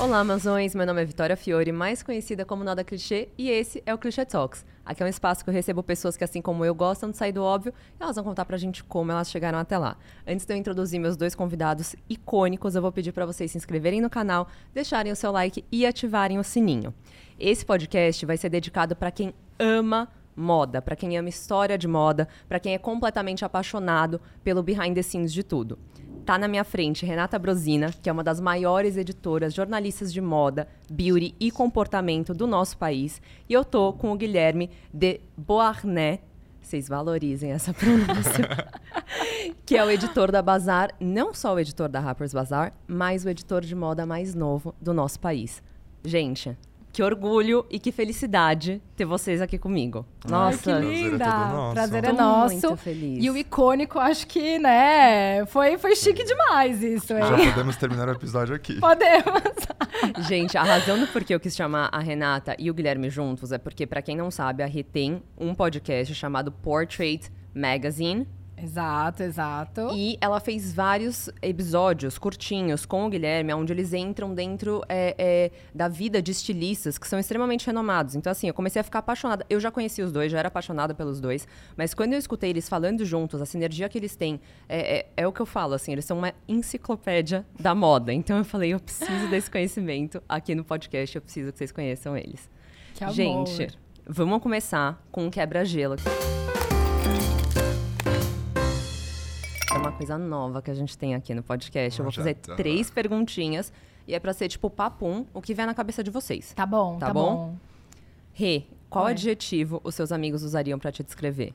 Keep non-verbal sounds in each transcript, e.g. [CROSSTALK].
Olá, Amazões! Meu nome é Vitória Fiore, mais conhecida como Nada Clichê, e esse é o Clichê Talks. Aqui é um espaço que eu recebo pessoas que, assim como eu, gostam de sair do óbvio e elas vão contar pra gente como elas chegaram até lá. Antes de eu introduzir meus dois convidados icônicos, eu vou pedir para vocês se inscreverem no canal, deixarem o seu like e ativarem o sininho. Esse podcast vai ser dedicado para quem ama moda, para quem ama história de moda, para quem é completamente apaixonado pelo behind the scenes de tudo. Tá na minha frente Renata Brosina, que é uma das maiores editoras, jornalistas de moda, beauty e comportamento do nosso país. E eu tô com o Guilherme de Beauharnais. Vocês valorizem essa [LAUGHS] pronúncia. que é o editor da Bazar, não só o editor da Harper's Bazaar, mas o editor de moda mais novo do nosso país. Gente, que orgulho e que felicidade ter vocês aqui comigo. Nossa, Ai, que linda! Prazer é todo nosso. Prazer é nosso. muito feliz. E o icônico, acho que, né? Foi, foi chique demais isso, hein? Já podemos terminar o episódio aqui. [LAUGHS] Podemos. Gente, a razão do porquê eu quis chamar a Renata e o Guilherme juntos é porque, pra quem não sabe, a Rê tem um podcast chamado Portrait Magazine. Exato, exato. E ela fez vários episódios curtinhos com o Guilherme, onde eles entram dentro é, é, da vida de estilistas que são extremamente renomados. Então, assim, eu comecei a ficar apaixonada. Eu já conheci os dois, já era apaixonada pelos dois. Mas quando eu escutei eles falando juntos, a sinergia que eles têm, é, é, é o que eu falo, assim, eles são uma enciclopédia da moda. Então eu falei, eu preciso desse [LAUGHS] conhecimento aqui no podcast, eu preciso que vocês conheçam eles. Que amor. Gente, vamos começar com um quebra-gelo. É uma coisa nova que a gente tem aqui no podcast. Eu Ah, vou já fazer tá. três perguntinhas e é pra ser tipo papum, o que vier na cabeça de vocês. Tá bom, Tá tá, bom? bom? Rê, qual Oi. adjetivo os seus amigos usariam pra te descrever?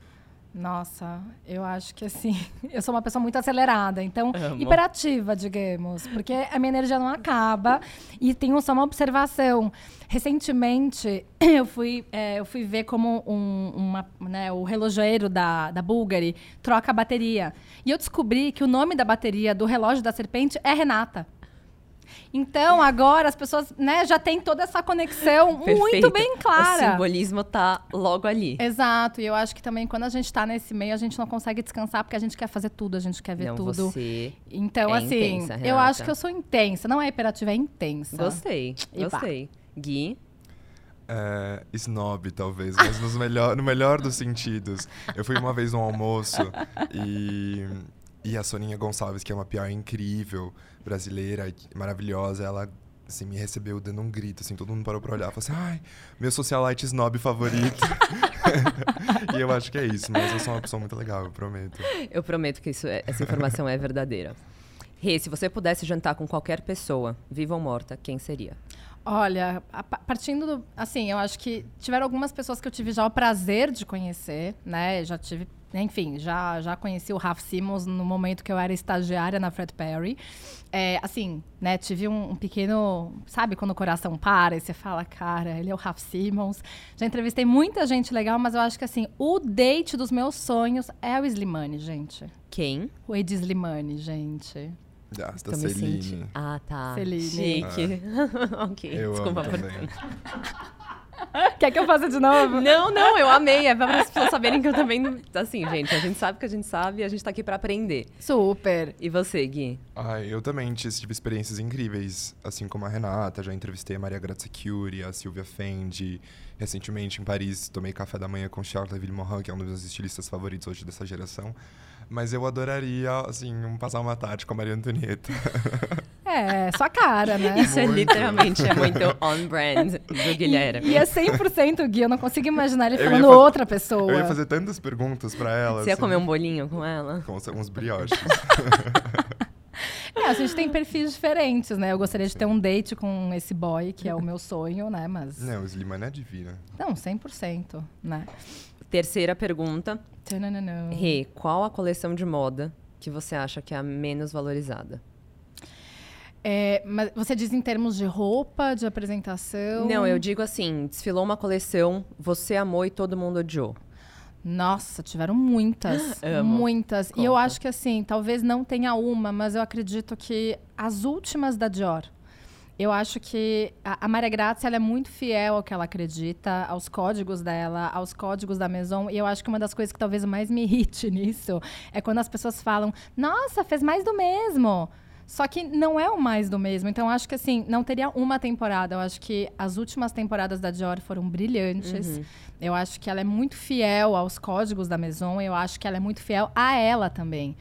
Nossa, eu acho que assim, [LAUGHS] eu sou uma pessoa muito acelerada, então Amo. hiperativa, digamos, porque a minha energia não acaba. E tenho só uma observação. Recentemente, [CLEARS THROAT] eu fui, é, eu fui ver como um, uma, né, o relojoeiro da, da Bulgari troca a bateria. E eu descobri que o nome da bateria do relógio da serpente é Renata. Então, agora as pessoas né, já têm toda essa conexão [LAUGHS] muito bem O clara. simbolismo tá logo ali. Exato, e eu acho que também quando a gente tá nesse meio, a gente não consegue descansar porque a gente quer fazer tudo, a gente quer ver Não, tudo. você. Então, é assim, intensa, eu acho que eu sou intensa. Não é hiperativa, é intensa. Gostei, E pá. gostei. Gui, É, snob, talvez, mas nos melhor, no melhor dos sentidos. Eu fui uma vez num almoço e, e a Soninha Gonçalves, que é uma PR incrível, brasileira, maravilhosa, ela assim, me recebeu dando um grito, assim, todo mundo parou pra olhar, falou assim, ai, meu socialite snob favorito. [LAUGHS] e eu acho que é isso, mas eu sou uma pessoa muito legal, eu prometo. eu prometo que isso é- essa informação é verdadeira. Rê, se você pudesse jantar com qualquer pessoa, viva ou morta, quem seria? Olha, a pa- partindo do. Assim, eu acho que tiveram algumas pessoas que eu tive já o prazer de conhecer, né? Já tive. Enfim, já, já conheci o Ralph Simmons no momento que eu era estagiária na Fred Perry. É, assim, né? Tive um, um pequeno. Sabe quando o coração para e você fala, cara, ele é o Ralph Simmons. Já entrevistei muita gente legal, mas eu acho que, assim, o date dos meus sonhos é o Slimane, gente. Quem? O Ed Slimane, gente. Ah, da me Celine. sentindo- Ah, tá. Celine. Chique. [LAUGHS] ok, Eu desculpa amo por também. [LAUGHS] Quer que eu faça de novo? Não, não, eu amei. É pra as pessoas saberem que eu também. Assim, gente, a gente sabe que a gente sabe e a gente tá aqui pra aprender. Super. E você, Gui? Ai, eu também tive tive experiências incríveis, assim como a Renata, já entrevistei a Maria Grazia Curie, a Silvia Fendi. Recentemente, em Paris, tomei café da manhã com Charles Villemorin, que é um dos meus estilistas favoritos hoje dessa geração. Mas eu adoraria, assim, passar uma tarde com a Maria Antonieta. [LAUGHS] É, sua cara, né? Isso é Muito. literalmente é muito [LAUGHS] on-brand do Guilherme. E é 100% Gui, eu não consigo imaginar ele Eu ia falando fazer- outra pessoa. Eu ia fazer tantas perguntas pra ela. Você ia assim, comer um bolinho com ela? Com uns brioches. [LAUGHS] É, a gente tem perfis diferentes, né? Eu gostaria de ter um date com esse boy, que é o meu sonho, né? Mas. Não, o Slimane é divina. Não, 100%, né? Terceira pergunta. Tananana. Rê, qual a coleção de moda que você acha que é a menos valorizada? É, mas você diz em termos de roupa, de apresentação? Não, eu digo assim, desfilou uma coleção, você amou e todo mundo odiou. Nossa, tiveram muitas. [GASPS] Muitas. E eu Conta. acho que assim, talvez não tenha uma, mas eu acredito que as últimas da Dior. Eu acho que a, a Maria Grazia ela é muito fiel ao que ela acredita, aos códigos dela, aos códigos da Maison. E eu acho que uma das coisas que talvez mais me [LAUGHS] irrite nisso é quando as pessoas falam: Nossa, fez mais do mesmo. Só que não é o mais do mesmo. Então, acho que assim, não teria uma temporada. Eu acho que as últimas temporadas da Dior foram brilhantes. Uhum. Eu acho que ela é muito fiel aos códigos da Maison. Eu acho que ela é muito fiel a ela também.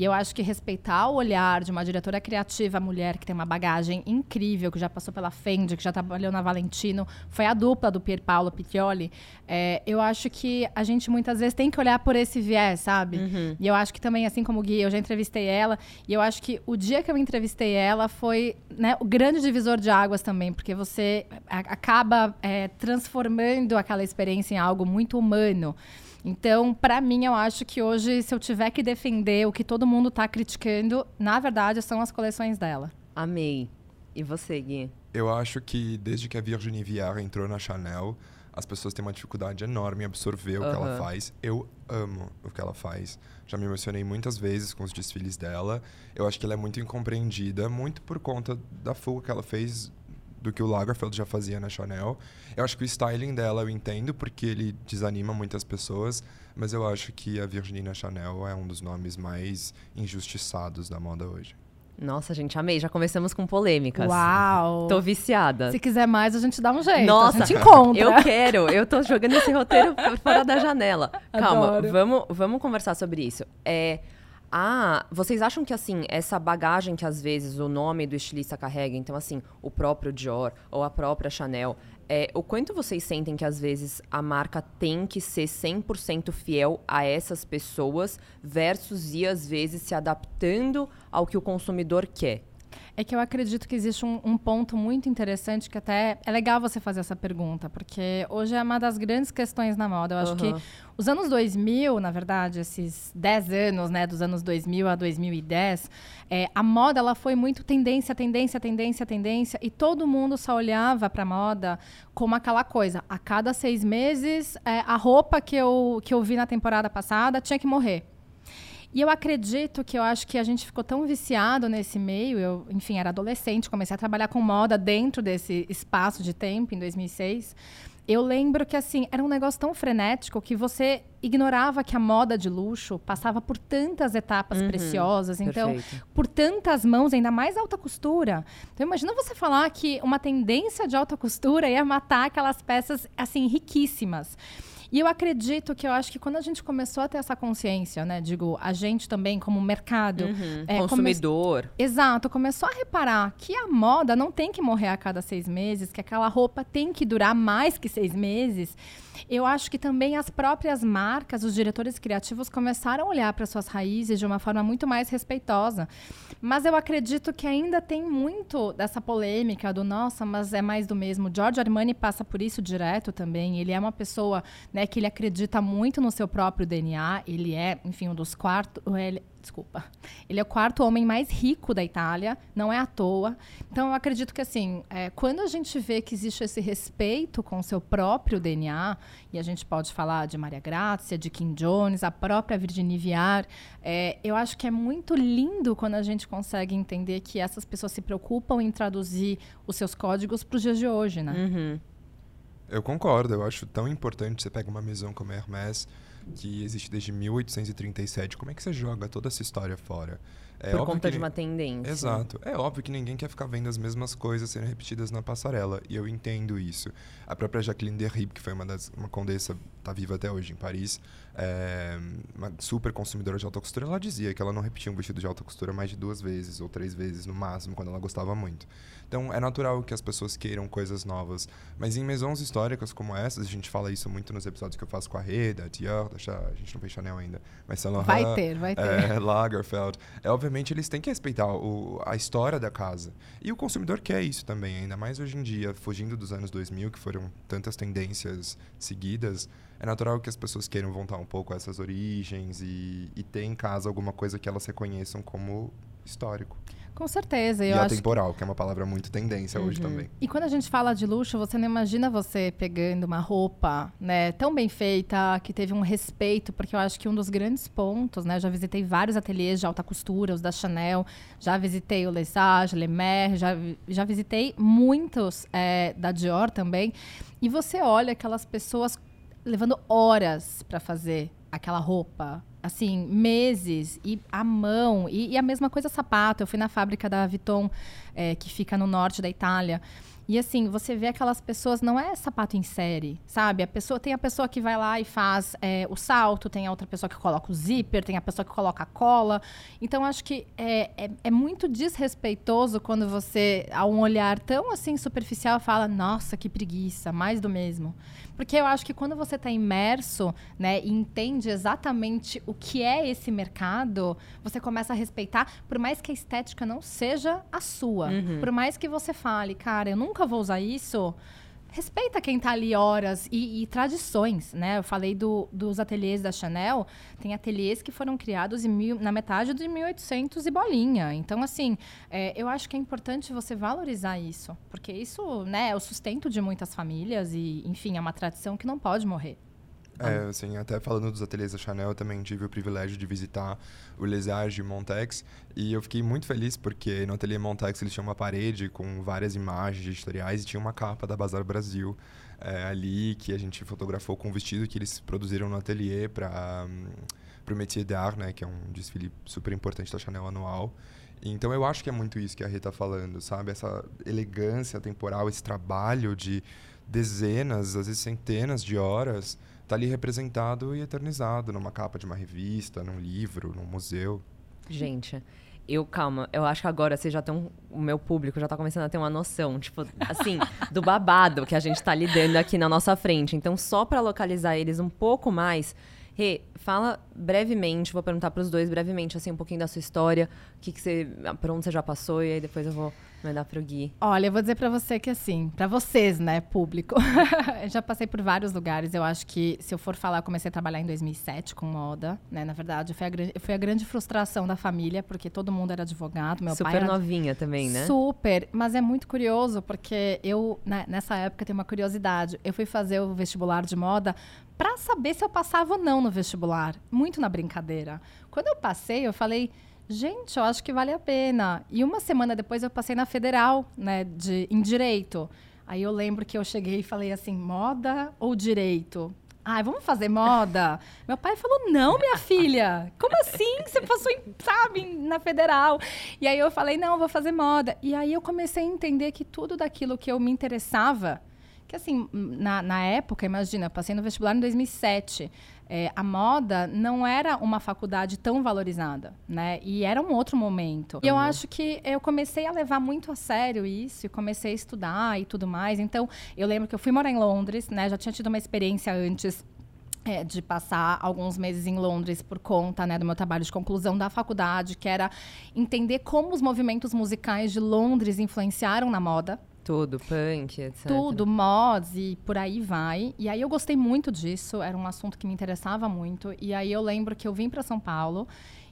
E eu acho que respeitar o olhar de uma diretora criativa mulher que tem uma bagagem incrível, que já passou pela Fendi, que já trabalhou na Valentino, foi a dupla do Pier Paolo Piccioli. É, eu acho que a gente muitas vezes tem que olhar por esse viés, sabe? Uhum. E eu acho que também, assim como o Gui, eu já entrevistei ela, e eu acho que o dia que eu entrevistei ela foi né, o grande divisor de águas também, porque você acaba é, transformando aquela experiência em algo muito humano. Então, para mim, eu acho que hoje, se eu tiver que defender o que todo mundo está criticando, na verdade, são as coleções dela. Amei. E você, Gui? Eu acho que desde que a Virginie Viard entrou na Chanel, as pessoas têm uma dificuldade enorme em absorver o que ela faz. Eu amo o que ela faz. Já me emocionei muitas vezes com os desfiles dela. Eu acho que ela é muito incompreendida, muito por conta da fuga que ela fez do que o Lagerfeld já fazia na Chanel. Eu acho que o styling dela eu entendo porque ele desanima muitas pessoas, mas eu acho que a Virginia Chanel é um dos nomes mais injustiçados da moda hoje. Nossa, gente, amei. Já começamos com polêmicas. Uau! Tô viciada. Se quiser mais, a gente dá um jeito. Nossa, a gente encontra. Eu quero. Eu tô jogando esse roteiro fora da janela. [LAUGHS] Calma, vamos, vamos conversar sobre isso. É, ah, vocês acham que assim, essa bagagem que às vezes o nome do estilista carrega, então assim, o próprio Dior ou a própria Chanel, é, o quanto vocês sentem que às vezes a marca tem que ser 100% fiel a essas pessoas versus ir às vezes se adaptando ao que o consumidor quer? É que eu acredito que existe um, um, ponto muito interessante que até é legal você fazer essa pergunta, porque hoje é uma das grandes questões na moda. Eu acho uhum. que os anos 2000, na verdade, esses 10 anos, né, dos anos 2000 a 2010, é, a moda ela foi muito tendência, tendência, tendência, tendência, e todo mundo só olhava para a moda como aquela coisa. A cada seis meses, é, a roupa que eu, que eu vi na temporada passada tinha que morrer. E eu acredito que eu acho que a gente ficou tão viciado nesse meio. Eu, enfim, era adolescente, comecei a trabalhar com moda dentro desse espaço de tempo, em 2006. Eu lembro que, assim, era um negócio tão frenético que você ignorava que a moda de luxo passava por tantas etapas uhum, preciosas, então, perfeito. por tantas mãos, ainda mais alta costura. Então, imagina você falar que uma tendência de alta costura ia matar aquelas peças, assim, riquíssimas. E eu acredito que eu acho que quando a gente começou a ter essa consciência, né? Digo, a gente também como mercado. Uhum, é, consumidor. Come... Exato, começou a reparar que a moda não tem que morrer a cada seis meses, que aquela roupa tem que durar mais que seis meses. Eu acho que também as próprias marcas, os diretores criativos começaram a olhar para suas raízes de uma forma muito mais respeitosa. Mas eu acredito que ainda tem muito dessa polêmica do nossa, mas é mais do mesmo. George Armani passa por isso direto também. Ele é uma pessoa, né, que ele acredita muito no seu próprio DNA. Ele é, enfim, um dos ele, desculpa. Ele é o quarto homem mais rico da Itália, não é à toa. Então, eu acredito que, assim, é, quando a gente vê que existe esse respeito com o seu próprio DNA, e a gente pode falar de Maria Grazia, de Kim Jones, a própria Virginie Viard, é, eu acho que é muito lindo quando a gente consegue entender que essas pessoas se preocupam em traduzir os seus códigos para os dias de hoje, né? Uhum. Eu concordo, eu acho tão importante você pega uma maison como a Hermès, que existe desde 1837. Como é que você joga toda essa história fora? É Por conta de uma tendência. Exato. É óbvio que ninguém quer ficar vendo as mesmas coisas sendo repetidas na passarela. E eu entendo isso. A própria Jacqueline Derrib, que foi uma das uma condessa, está viva até hoje em Paris, é, uma super consumidora de alta costura, ela dizia que ela não repetia um vestido de alta costura mais de duas vezes ou três vezes no máximo, quando ela gostava muito. Então é natural que as pessoas queiram coisas novas. Mas em maisons históricas como essas, a gente fala isso muito nos episódios que eu faço com a Reda, a Dior, a gente não fez Chanel ainda, mas Saint Laurent, Vai ter, vai ter. É, Lagerfeld. É, obviamente eles têm que respeitar o, a história da casa. E o consumidor quer isso também, ainda mais hoje em dia, fugindo dos anos 2000, que foram tantas tendências seguidas é natural que as pessoas queiram voltar um pouco a essas origens e, e ter em casa alguma coisa que elas reconheçam como histórico. Com certeza. Eu e atemporal, que... que... é uma palavra muito tendência uhum. hoje também. E quando a gente fala de luxo, você não imagina você pegando uma roupa né, tão bem feita, que teve um respeito, porque eu acho que um dos grandes pontos, né? Já visitei vários ateliês de alta costura, os da Chanel, já visitei o Lesage, Le Mer, já, já visitei muitos é, da Dior também. E você olha aquelas pessoas levando horas para fazer aquela roupa assim, meses, e a mão, e, e, a mesma coisa sapato. Eu fui na fábrica da Vuitton, é, que fica no norte da Itália. E assim, você vê aquelas pessoas, não é sapato em série, sabe? A pessoa tem a pessoa que vai lá e faz é, o salto, tem a outra pessoa que coloca o zíper, tem a pessoa que coloca a cola. Então, acho que é, é, é muito desrespeitoso quando você, a um olhar tão assim superficial, fala, nossa, que preguiça, mais do mesmo. Porque eu acho que quando você está imerso, né, e entende exatamente o que é esse mercado, você começa a respeitar, por mais que a estética não seja a sua. Uhum. Por mais que você fale, cara, eu nunca vou usar isso respeita quem está ali horas e, e, tradições, né? Eu falei do, dos ateliês da Chanel, tem ateliês que foram criados mil, na metade de 1800 e bolinha. Então, assim, é, eu acho que é importante você valorizar isso, porque isso, né, é o sustento de muitas famílias e, enfim, é uma tradição que não pode morrer. É, assim, até falando dos ateliês da Chanel, eu também tive o privilégio de visitar o Les de Montex e eu fiquei muito feliz porque no ateliê Montex eles tinham uma parede com várias imagens editoriais e tinha uma capa da Bazar Brasil é, ali que a gente fotografou com o vestido que eles produziram no ateliê para um, o Métier d'Art, né, que é um desfile super importante da Chanel anual. Então eu acho que é muito isso que a Rita tá falando, sabe? Essa elegância temporal, esse trabalho de dezenas, às vezes centenas de horas está ali representado e eternizado numa capa de uma revista, num livro, num museu. Gente, eu, calma, eu acho que agora vocês já estão. O meu público já está começando a ter uma noção, tipo, assim, [LAUGHS] do babado que a gente está lidando aqui na nossa frente. Então, só para localizar eles um pouco mais, Rê, fala brevemente, vou perguntar para os dois brevemente, assim, um pouquinho da sua história, o que, que você. por onde você já passou, e aí depois eu vou Mandar pro Gui. Olha, eu vou dizer para você que assim, para vocês, né, público. [LAUGHS] eu já passei por vários lugares. Eu acho que se eu for falar, eu comecei a trabalhar em 2007 com moda, né? Na verdade, foi a, foi a grande frustração da família, porque todo mundo era advogado, meu Super pai Super novinha também, né? Super, mas é muito curioso porque eu né, nessa época tenho uma curiosidade. Eu fui fazer o vestibular de moda para saber se eu passava ou não no vestibular, muito na brincadeira. Quando eu passei, eu falei, gente, eu acho que vale a pena. E uma semana depois eu passei na federal, né, de, em direito. Aí eu lembro que eu cheguei e falei assim, moda ou direito? Ai, vamos fazer moda? [LAUGHS] Meu pai falou, não, minha filha. Como assim? Você passou, em, sabe, na federal. E aí eu falei, não, vou fazer moda. E aí eu comecei a entender que tudo daquilo que eu me interessava, que assim, na, na época, imagina, eu passei no vestibular em 2007 é, a moda não era uma faculdade tão valorizada, né? E era um outro momento. E eu uhum. acho que eu comecei a levar muito a sério isso, e comecei a estudar e tudo mais. Então, eu lembro que eu fui morar em Londres, né? Já tinha tido uma experiência antes é, de passar alguns meses em Londres por conta né, do meu trabalho de conclusão da faculdade, que era entender como os movimentos musicais de Londres influenciaram na moda. Tudo, punk, etc. Tudo, mods e por aí vai. E aí eu gostei muito disso, era um assunto que me interessava muito. E aí eu lembro que eu vim para São Paulo,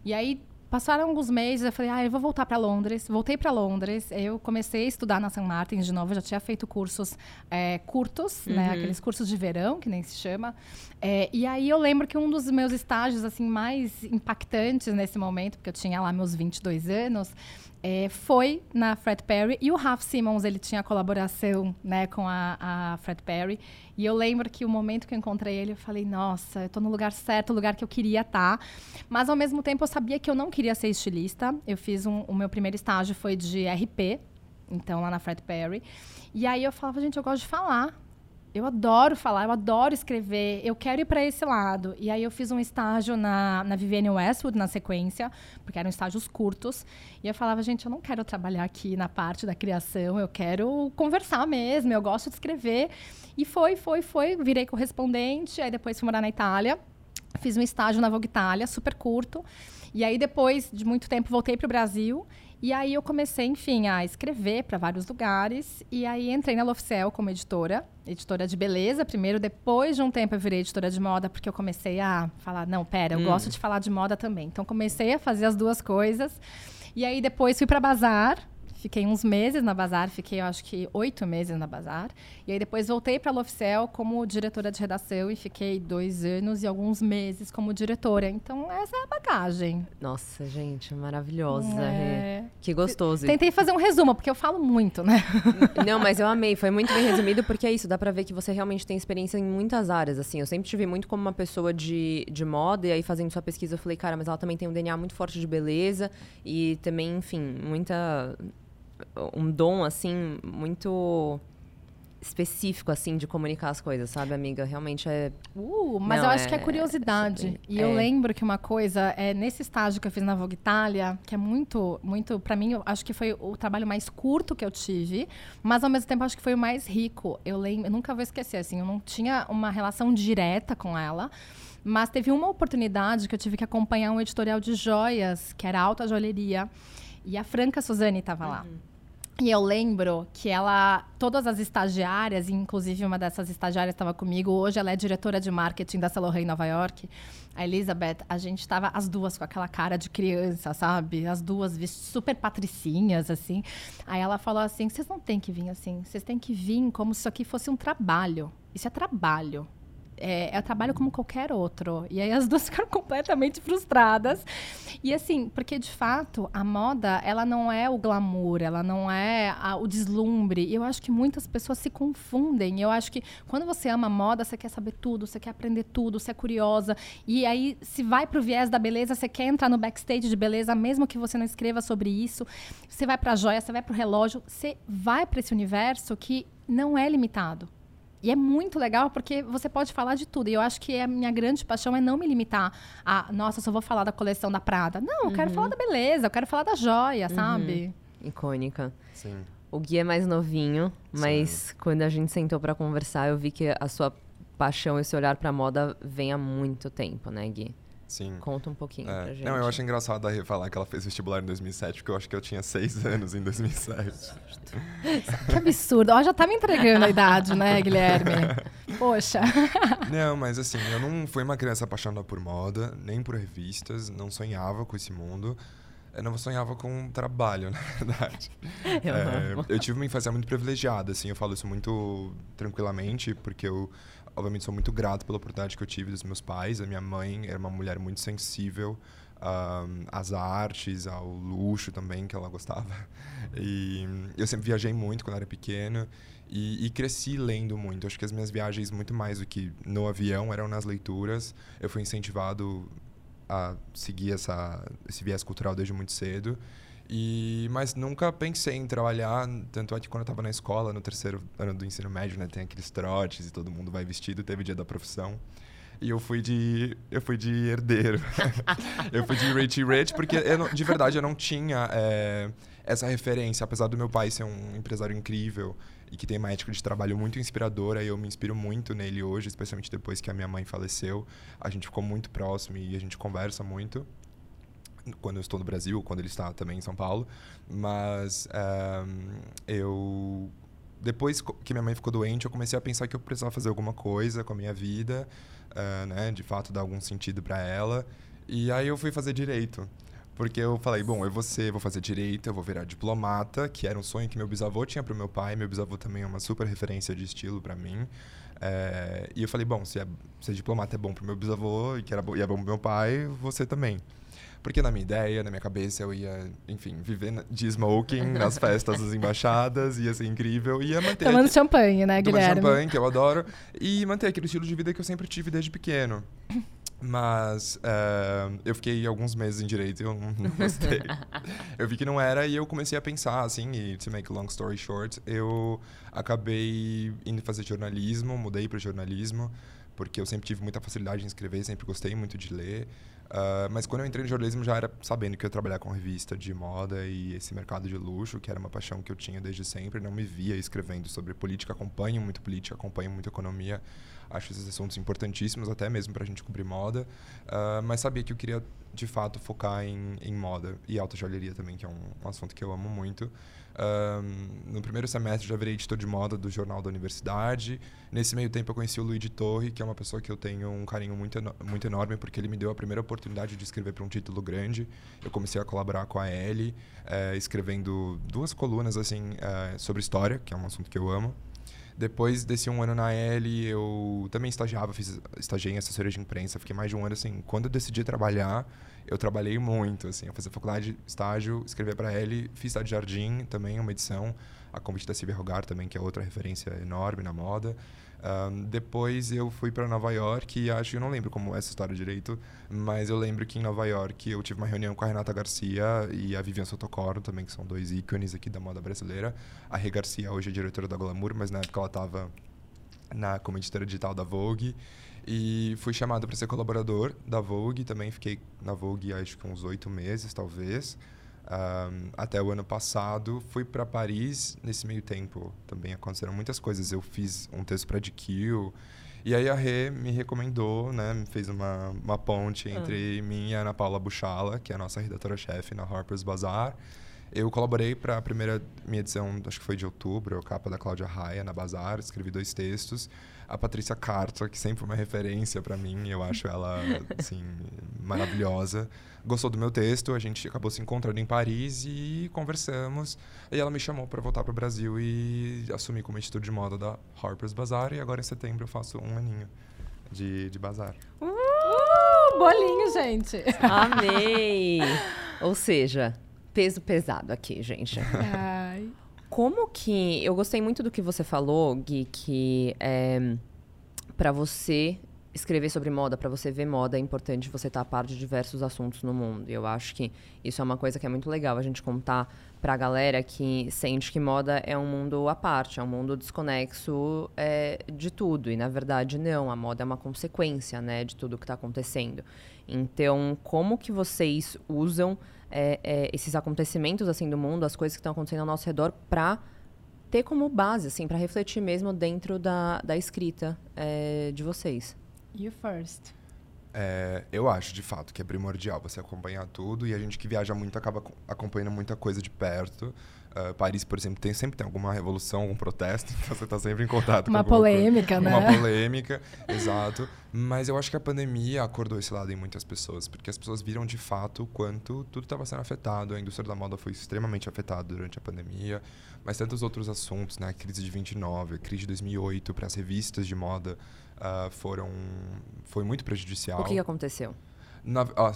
e aí passaram alguns meses, eu falei, ah, eu vou voltar para Londres. Voltei para Londres, eu comecei a estudar na St. Martins de novo, já tinha feito cursos é, curtos, né, uhum. né, aqueles cursos de verão, que nem se chama. É, e aí eu lembro que um dos meus estágios assim mais impactantes nesse momento, porque eu tinha lá meus 22 anos, é, foi na Fred Perry. E o Ralph Simmons ele tinha colaboração né, com a, a Fred Perry. E eu lembro que o momento que eu encontrei ele eu falei nossa eu estou no lugar certo lugar que eu queria estar tá. mas ao mesmo tempo eu sabia que eu não queria ser estilista. Eu fiz um, o meu primeiro estágio foi de RP então lá na Fred Perry. E aí eu falava gente eu gosto de falar eu adoro falar, eu adoro escrever, eu quero ir para esse lado. E aí eu fiz um estágio na, na Vivienne Westwood na sequência, porque eram estágios curtos. E eu falava, gente, eu não quero trabalhar aqui na parte da criação, eu quero conversar mesmo, eu gosto de escrever. E foi, foi, foi, virei correspondente, aí depois fui morar na Itália, fiz um estágio na Vogue Itália, super curto. E aí depois de muito tempo voltei para o Brasil e aí eu comecei, enfim, a escrever para vários lugares. E aí entrei na Loficel como editora, editora de beleza primeiro. Depois de um tempo eu virei editora de moda, porque eu comecei a falar, não, pera, eu hum. gosto de falar de moda também. Então comecei a fazer as duas coisas. E aí depois fui para Bazar, fiquei uns meses na Bazar, fiquei, eu acho que oito meses na Bazar. E aí depois voltei para a Lofcel como diretora de redação e fiquei dois anos e alguns meses como diretora. Então, essa é a bagagem. Nossa, gente, maravilhosa. É... Que gostoso. Tentei fazer um resumo, porque eu falo muito, né? [LAUGHS] Não, mas eu amei. Foi muito bem resumido, porque é isso, dá pra ver que você realmente tem experiência em muitas áreas, assim. Eu sempre tive muito como uma pessoa de, de moda, e aí fazendo sua pesquisa eu falei, cara, mas ela também tem um DNA muito forte de beleza, e também, enfim, muita um dom assim muito específico, assim, de comunicar as coisas, sabe, amiga? Realmente é. Uh, mas Não, eu acho é, que é curiosidade. É e é. eu lembro que uma coisa, é nesse estágio que eu fiz na Vogue Itália, que é muito, muito, para mim, eu acho que foi o trabalho mais curto que eu tive, mas ao mesmo tempo acho que foi o mais rico. Eu lembro, eu nunca vou esquecer, assim, eu não tinha uma relação direta com ela. Mas teve uma oportunidade que eu tive que acompanhar um editorial de joias, que era alta joalheria. E a Franca Suzane estava lá. Uhum. E eu lembro que ela, todas as estagiárias, inclusive uma dessas estagiárias estava comigo, hoje ela é diretora de marketing da Saint em Nova York, a Elizabeth, a gente estava as duas com aquela cara de criança, sabe? As duas super patricinhas, assim. Aí ela falou assim, vocês não têm que vir assim, vocês têm que vir como se isso aqui fosse um trabalho. Isso é trabalho é, eu trabalho como qualquer outro. E aí as [LAUGHS] duas ficaram completamente frustradas. E assim, porque de fato a moda, ela não é o glamour, ela não é a, o deslumbre. E eu acho que muitas pessoas se confundem. Eu acho que quando você ama moda, você quer saber tudo, você quer aprender tudo, você é curiosa. E aí, se vai pro viés da beleza, você quer entrar no backstage de beleza, mesmo que você não escreva sobre isso. Você vai pra joia, você vai pro relógio, você vai para esse universo que não é limitado. E é muito legal porque você pode falar de tudo. E eu acho que a minha grande paixão é não me limitar a, nossa, só vou falar da coleção da Prada. Não, eu uhum. quero falar da beleza, eu quero falar da joia, uhum. sabe? Icônica. Sim. O Gui é mais novinho, mas Sim. quando a gente sentou para conversar, eu vi que a sua paixão, esse olhar pra moda vem há muito tempo, né, Gui? Sim. Conta um pouquinho é. pra gente. Não, eu acho engraçado a Rê falar que ela fez vestibular em 2007, porque eu acho que eu tinha seis [LAUGHS] anos em 2007. que absurdo. Ó, já tá me entregando a idade, né, [LAUGHS] Guilherme? Poxa. [LAUGHS] Não, mas assim, eu não fui uma criança apaixonada por moda, nem por revistas, não sonhava com esse mundo. Eu não sonhava com trabalho, na verdade. Eu, é, eu tive uma infância muito privilegiada, assim, eu falo isso muito tranquilamente, porque eu obviamente, sou muito grato pela oportunidade que eu tive dos meus pais. A minha mãe era uma mulher muito sensível um, às artes, ao luxo também, que ela gostava. [LAUGHS] E eu sempre viajei muito quando era pequeno e, e, cresci lendo muito. Acho que as minhas viagens, muito mais do que no avião, eram nas leituras. Eu fui incentivado a seguir essa, esse viés cultural desde muito cedo. E, mas nunca pensei em trabalhar, tanto é que quando eu estava na escola, no terceiro ano do ensino médio, né, tem aqueles trotes e todo mundo vai vestido, teve dia da profissão. E eu fui de eu fui de herdeiro. [LAUGHS] eu fui de Richie Rich porque eu, de verdade eu não tinha é, essa referência, apesar do meu pai ser um empresário incrível e que tem uma ética de trabalho muito inspiradora, e eu me inspiro muito nele hoje, especialmente depois que a minha mãe faleceu. A gente ficou muito próximo e a gente conversa muito quando eu estou no Brasil, quando ele está também em São Paulo. Mas um, eu depois que minha mãe ficou doente, eu comecei a pensar que eu precisava fazer alguma coisa com a minha vida, uh, né, de fato dar algum sentido para ela. E aí eu fui fazer direito. Porque eu falei, bom, eu vou ser, vou fazer direito, eu vou virar diplomata, que era um sonho que meu bisavô tinha para o meu pai. Meu bisavô também é uma super referência de estilo para mim. É, e eu falei, bom, se, é, diplomata é bom para o meu bisavô e que era e é bom para meu pai, você também. Porque na minha ideia, na minha cabeça, eu ia, enfim, viver de smoking [LAUGHS] nas festas das embaixadas, ia ser incrível. Ia manter. Tomando aqui, champanhe, né, Guilherme? Tomando champanhe, que eu adoro. E manter aquele estilo de vida que eu sempre tive desde pequeno. Mas uh, eu fiquei alguns meses em direito e eu não, não gostei. [LAUGHS] eu vi que não era e eu comecei a pensar, assim, e to make a long story short, eu acabei indo fazer jornalismo, mudei para jornalismo, porque eu sempre tive muita facilidade em escrever, sempre gostei muito de ler. Uh, mas quando eu entrei no jornalismo já era sabendo que eu ia trabalhar com revista de moda e esse mercado de luxo, que era uma paixão que eu tinha desde sempre. Não me via escrevendo sobre política, acompanho muito política, acompanho muito economia. Acho esses assuntos importantíssimos, até mesmo para a gente cobrir moda. Uh, mas sabia que eu queria, de fato, focar em, em moda e alta joalheria também, que é um, um assunto que eu amo muito. Um, no primeiro semestre já virei editor de moda do jornal da universidade. Nesse meio tempo eu conheci o Luigi Torre, que é uma pessoa que eu tenho um carinho muito, muito enorme, porque ele me deu a primeira oportunidade de escrever para um título grande. Eu comecei a colaborar com a Ellie, é, escrevendo duas colunas assim é, sobre história, que é um assunto que eu amo. Depois desse um ano na L, eu também estagiava, fiz, estagiei em assessoria de imprensa, fiquei mais de um ano assim. Quando eu decidi trabalhar, eu trabalhei muito, assim. Eu fazia faculdade, estágio, escrevia para L, fiz Cidade Jardim também, uma edição, a convite da Silvia Rogar também, que é outra referência enorme na moda. Um, depois eu fui para Nova York e acho que eu não lembro como é essa história direito, mas eu lembro que em Nova York eu tive uma reunião com a Renata Garcia e a Vivian Sotocorro também, que são dois ícones aqui da moda brasileira. A Rê Garcia hoje é diretora da Glamour, mas na época ela estava na como editora digital da Vogue. E fui chamado para ser colaborador da Vogue. Também fiquei na Vogue acho que uns oito meses, talvez. Um, até o ano passado. Fui para Paris nesse meio tempo. Também aconteceram muitas coisas. Eu fiz um texto para GQ. E aí a Rê me recomendou, né? Fez uma, uma ponte entre mim e a Ana Paula Buchala, que é a nossa redatora-chefe na Harper's Bazaar. Eu colaborei para a primeira minha edição, acho que foi de outubro, a capa da Cláudia Raia na Bazar, escrevi dois textos. A Patrícia Carta, que sempre foi uma referência para mim, eu acho ela assim maravilhosa. Gostou do meu texto, a gente acabou se encontrando em Paris e conversamos. E ela me chamou para voltar para o Brasil e assumir como editor de moda da Harper's Bazaar e agora em setembro eu faço um aninho de, de bazar. Uh, bolinho, gente. Amei. Ou seja, peso pesado aqui, gente. Ai. [LAUGHS] Como que. Eu gostei muito do que você falou, Gui, que é, para você escrever sobre moda, para você ver moda, é importante você estar a par de diversos assuntos no mundo. E eu acho que isso é uma coisa que é muito legal a gente contar para a galera que sente que moda é um mundo à parte, é um mundo desconexo é, de tudo. E na verdade não, a moda é uma consequência, né, de tudo que está acontecendo. Então, como que vocês usam é, é, esses acontecimentos assim do mundo, as coisas que estão acontecendo ao nosso redor, para ter como base, assim, para refletir mesmo dentro da, da escrita é, de vocês? You first. É, eu acho, de fato, que é primordial você acompanhar tudo e a gente que viaja muito acaba acompanhando muita coisa de perto. Uh, Paris, por exemplo, tem, sempre tem alguma revolução, algum protesto, então [LAUGHS] você está sempre em contato uma com polêmica, coisa. né? Uma polêmica, [LAUGHS] exato. Mas eu acho que a pandemia acordou esse lado em muitas pessoas, porque as pessoas viram de fato o quanto tudo estava sendo afetado. A indústria da moda foi extremamente afetada durante a pandemia, mas tantos outros assuntos, né? A crise de 29, a crise de 2008 para as revistas de moda uh, foram foi muito prejudicial. O que aconteceu? Na, ah,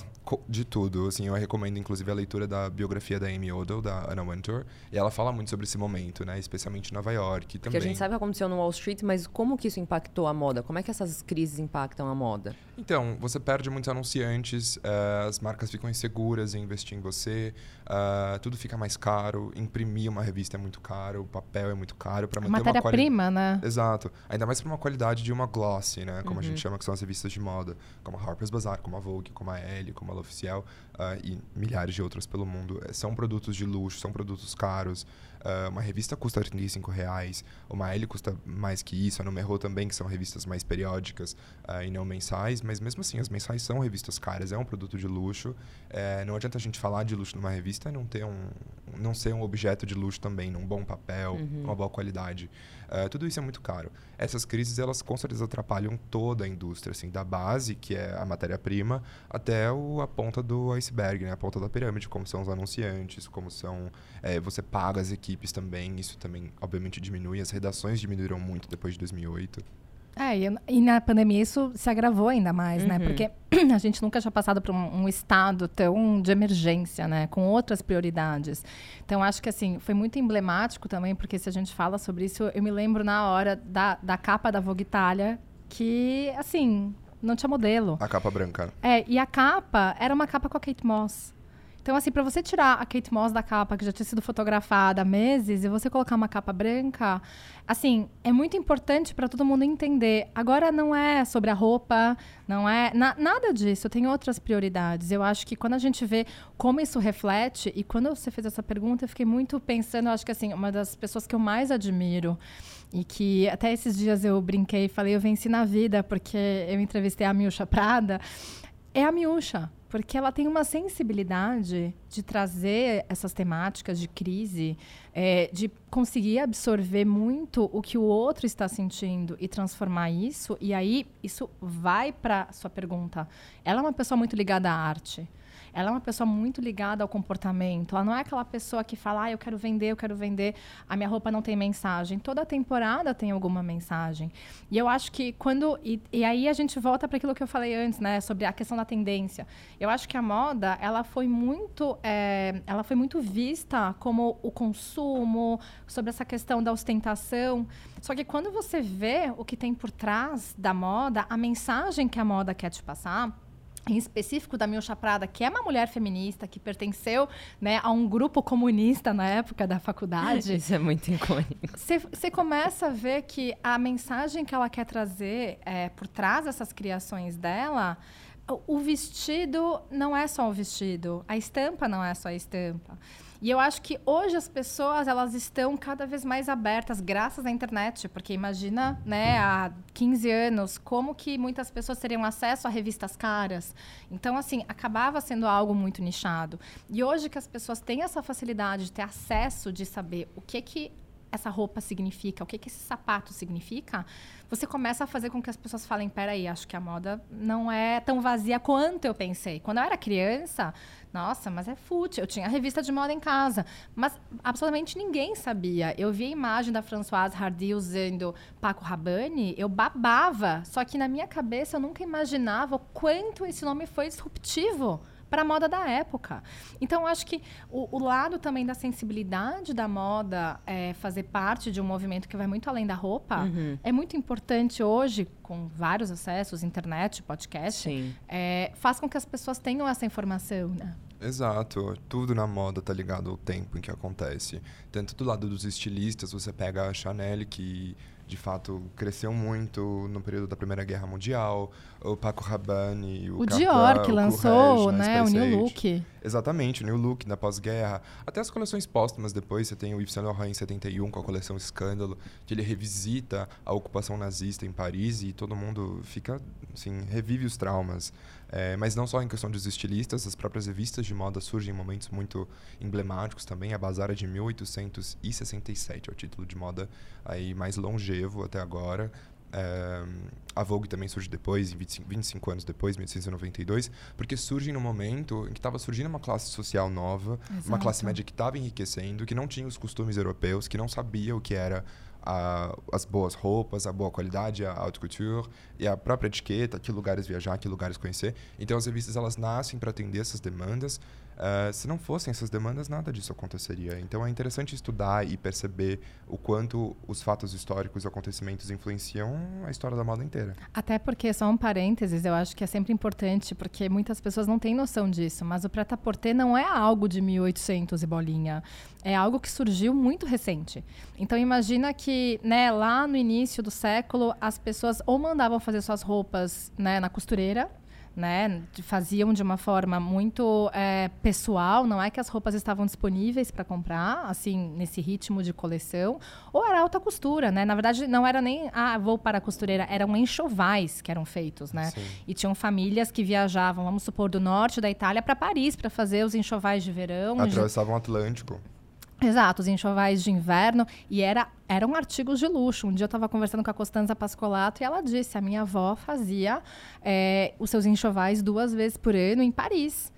de tudo, assim, eu recomendo inclusive a leitura da biografia da Amy Odell, da Anna Wintour, e ela fala muito sobre esse momento, né, especialmente em Nova York também. Porque a gente sabe o que aconteceu no Wall Street, mas como que isso impactou a moda? Como é que essas crises impactam a moda? Então, você perde muitos anunciantes, uh, as marcas ficam inseguras em investir em você, uh, tudo fica mais caro, imprimir uma revista é muito caro, o papel é muito caro para manter Matéria uma qualidade. prima, né? Exato. Ainda mais para uma qualidade de uma glossy, né, como uhum. a gente chama que são as revistas de moda, como a Harper's Bazaar, como a Vogue, como a Elle, como a L'Oficial uh, e milhares de outras pelo mundo. São produtos de luxo, são produtos caros. Uh, uma revista custa 35 reais, uma L custa mais que isso, a Numero também, que são revistas mais periódicas uh, e não mensais, mas mesmo assim, as mensais são revistas caras, é um produto de luxo. É, não adianta a gente falar de luxo numa revista e não, ter um, não ser um objeto de luxo também, num bom papel, uhum. uma boa qualidade. Uh, tudo isso é muito caro. Essas crises, elas com certeza atrapalham toda a indústria, assim, da base, que é a matéria-prima, até o, a ponta do iceberg, né? a ponta da pirâmide, como são os anunciantes, como são... É, você paga as equipes também, isso também, obviamente, diminui. As redações diminuíram muito depois de 2008. É, e, e, na pandemia isso se agravou ainda mais, né? uhum. né? Porque [CLEARS THROAT] a gente nunca tinha passado por um, um, estado tão de emergência, né? Com outras prioridades. Então, acho que, assim, foi muito emblemático também, porque se a gente fala sobre isso, eu me lembro na hora da, da capa da Vogue Itália, que, assim, não tinha modelo. A capa branca. É, e a capa era uma capa com a Kate Moss. Então, assim, para você tirar a Kate Moss da capa, que já tinha sido fotografada há meses, e você colocar uma capa branca, assim, é muito importante para todo mundo entender. Agora não é sobre a roupa, não é na, nada disso, tem outras prioridades. Eu acho que quando a gente vê como isso reflete, e quando você fez essa pergunta, eu fiquei muito pensando, eu acho que assim, uma das pessoas que eu mais admiro e que até esses dias eu brinquei e falei, eu venci na vida, porque eu entrevistei a Milcha Prada, é a Miúcha. Porque ela tem uma sensibilidade de trazer essas temáticas de crise, é, de conseguir absorver muito o que o outro está sentindo e transformar isso. E aí, isso vai para sua pergunta. Ela é uma pessoa muito ligada à arte ela é uma pessoa muito ligada ao comportamento. Ela não é aquela pessoa que fala, ah, eu quero vender, eu quero vender, a minha roupa não tem mensagem. Toda temporada tem alguma mensagem. E eu acho que quando. E, e aí a gente volta para aquilo que eu falei antes, né? Sobre a questão da tendência. Eu acho que a moda, ela foi muito. É, ela foi muito vista como o consumo, sobre essa questão da ostentação. Só que quando você vê o que tem por trás da moda, a mensagem que a moda quer te passar em específico da Milcha Prada, que é uma mulher feminista, que pertenceu né, a um grupo comunista na época da faculdade. [LAUGHS] Isso é muito icônico. Você começa a ver que a mensagem que ela quer trazer é, por trás dessas criações dela, o vestido não é só o vestido, a estampa não é só a estampa. E eu acho que hoje as pessoas elas estão cada vez mais abertas graças à internet, porque imagina, né, há 15 anos como que muitas pessoas teriam acesso a revistas caras. Então assim, acabava sendo algo muito nichado. E hoje que as pessoas têm essa facilidade de ter acesso de saber o que que essa roupa significa, o que, que esse sapato significa, você começa a fazer com que as pessoas falem: peraí, acho que a moda não é tão vazia quanto eu pensei. Quando eu era criança, nossa, mas é fútil. Eu tinha revista de moda em casa, mas absolutamente ninguém sabia. Eu vi a imagem da Françoise Hardy usando Paco Rabanne, eu babava. Só que na minha cabeça eu nunca imaginava o quanto esse nome foi disruptivo para a moda da época. Então, acho que o, o, lado também da sensibilidade da moda é, fazer parte de um movimento que vai muito além da roupa uhum. é muito importante hoje, com vários acessos, internet, podcast, é, faz com que as pessoas tenham essa informação, né? Exato. Tudo na moda tá ligado ao tempo em que acontece. Tanto do lado dos estilistas, você pega a Chanel, que de fato cresceu muito no período da Primeira Guerra Mundial, o Paco Rabanne, o, o Dior que o lançou, né, o New Look. Exatamente, o New Look na pós-guerra. Até as coleções póstumas depois, você tem o Yves Saint Laurent em 71 com a coleção Escândalo, que ele revisita a ocupação nazista em Paris e todo mundo fica, assim, revive os traumas. É, mas não só em questão dos estilistas, as próprias revistas de moda surgem em momentos muito emblemáticos também. A Bazar é de 1867, é o título de moda aí mais longevo até agora. É, a Vogue também surge depois, 25, 25 anos depois, 1892, porque surge no momento em que estava surgindo uma classe social nova, Exato. uma classe média que estava enriquecendo, que não tinha os costumes europeus, que não sabia o que era a, as boas roupas, a boa qualidade, a haute couture e a própria etiqueta, que lugares viajar, que lugares conhecer. Então as revistas elas nascem para atender essas demandas. Uh, se não fossem essas demandas, nada disso aconteceria. Então é interessante estudar e perceber o quanto os fatos históricos e acontecimentos influenciam a história da moda inteira. Até porque, só um parênteses, eu acho que é sempre importante, porque muitas pessoas não têm noção disso, mas o prêt-à-porter não é algo de 1800 e bolinha. É algo que surgiu muito recente. Então imagina que né, lá no início do século, as pessoas ou mandavam fazer suas roupas né, na costureira, né? Faziam de uma forma muito é, pessoal, não é que as roupas estavam disponíveis para comprar, assim, nesse ritmo de coleção, ou era alta costura, né? Na verdade, não era nem, ah, vou para a costureira, eram enxovais que eram feitos, né? Sim. E tinham famílias que viajavam, vamos supor, do norte da Itália para Paris para fazer os enxovais de verão. Atravessavam o Atlântico. Exato, os enxovais de inverno. E era, eram artigos de luxo. Um dia eu estava conversando com a Costanza Pascolato e ela disse: a minha avó fazia é, os seus enxovais duas vezes por ano em Paris.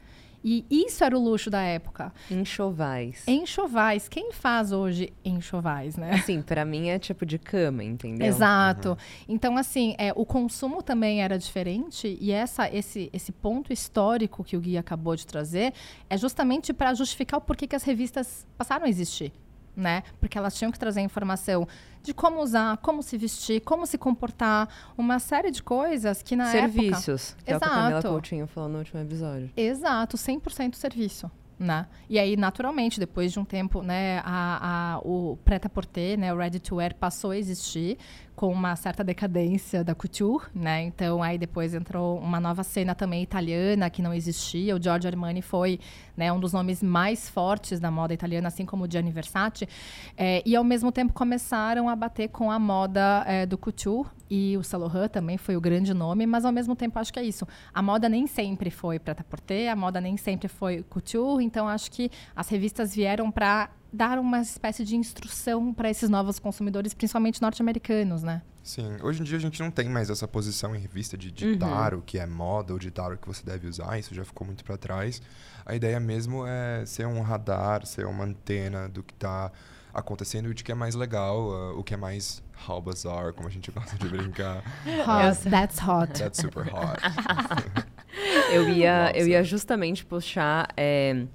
E isso era o luxo da época. Enxovais. Enxovais. Quem faz hoje enxovais, né? Assim, para mim é tipo de cama, entendeu? Exato. Uhum. Então, assim, é, o consumo também era diferente e essa, esse, esse ponto histórico que o Gui acabou de trazer é justamente para justificar o porquê que as revistas passaram a existir né? Porque elas tinham que trazer informação de como usar, como se vestir, como se comportar, uma série de coisas que na Serviços, época... Serviços, que Exato. é o que a Camila Coutinho falou no último episódio. Exato, 100% serviço. Né? E aí, naturalmente, depois de um tempo, né, a, a, o prêt-à-porter, né, o ready-to-wear passou a existir com uma certa decadência da couture, né? Então, aí depois entrou uma nova cena também italiana que não existia. O Giorgio Armani foi né, um dos nomes mais fortes da moda italiana, assim como o Gianni Versace, é, e ao mesmo tempo começaram a bater com a moda é, do couture e o Saint também foi o grande nome, mas ao mesmo tempo acho que é isso. A moda nem sempre foi prêt-à-porter, a moda nem sempre foi couture, então acho que as revistas vieram para dar uma espécie de instrução para esses novos consumidores, principalmente norte-americanos, né? Sim, hoje em dia a gente não tem mais essa posição em revista de ditar uhum. o que é moda ou ditar o que você deve usar, isso já ficou muito para trás. A ideia mesmo é ser um radar, ser uma antena do que está acontecendo e de que é mais legal, uh, o que é mais how bizarre, como a gente gosta de brincar. [LAUGHS] Hot, that's hot. That's super hot. [LAUGHS] [LAUGHS] eu, ia, eu ia justamente puxar é,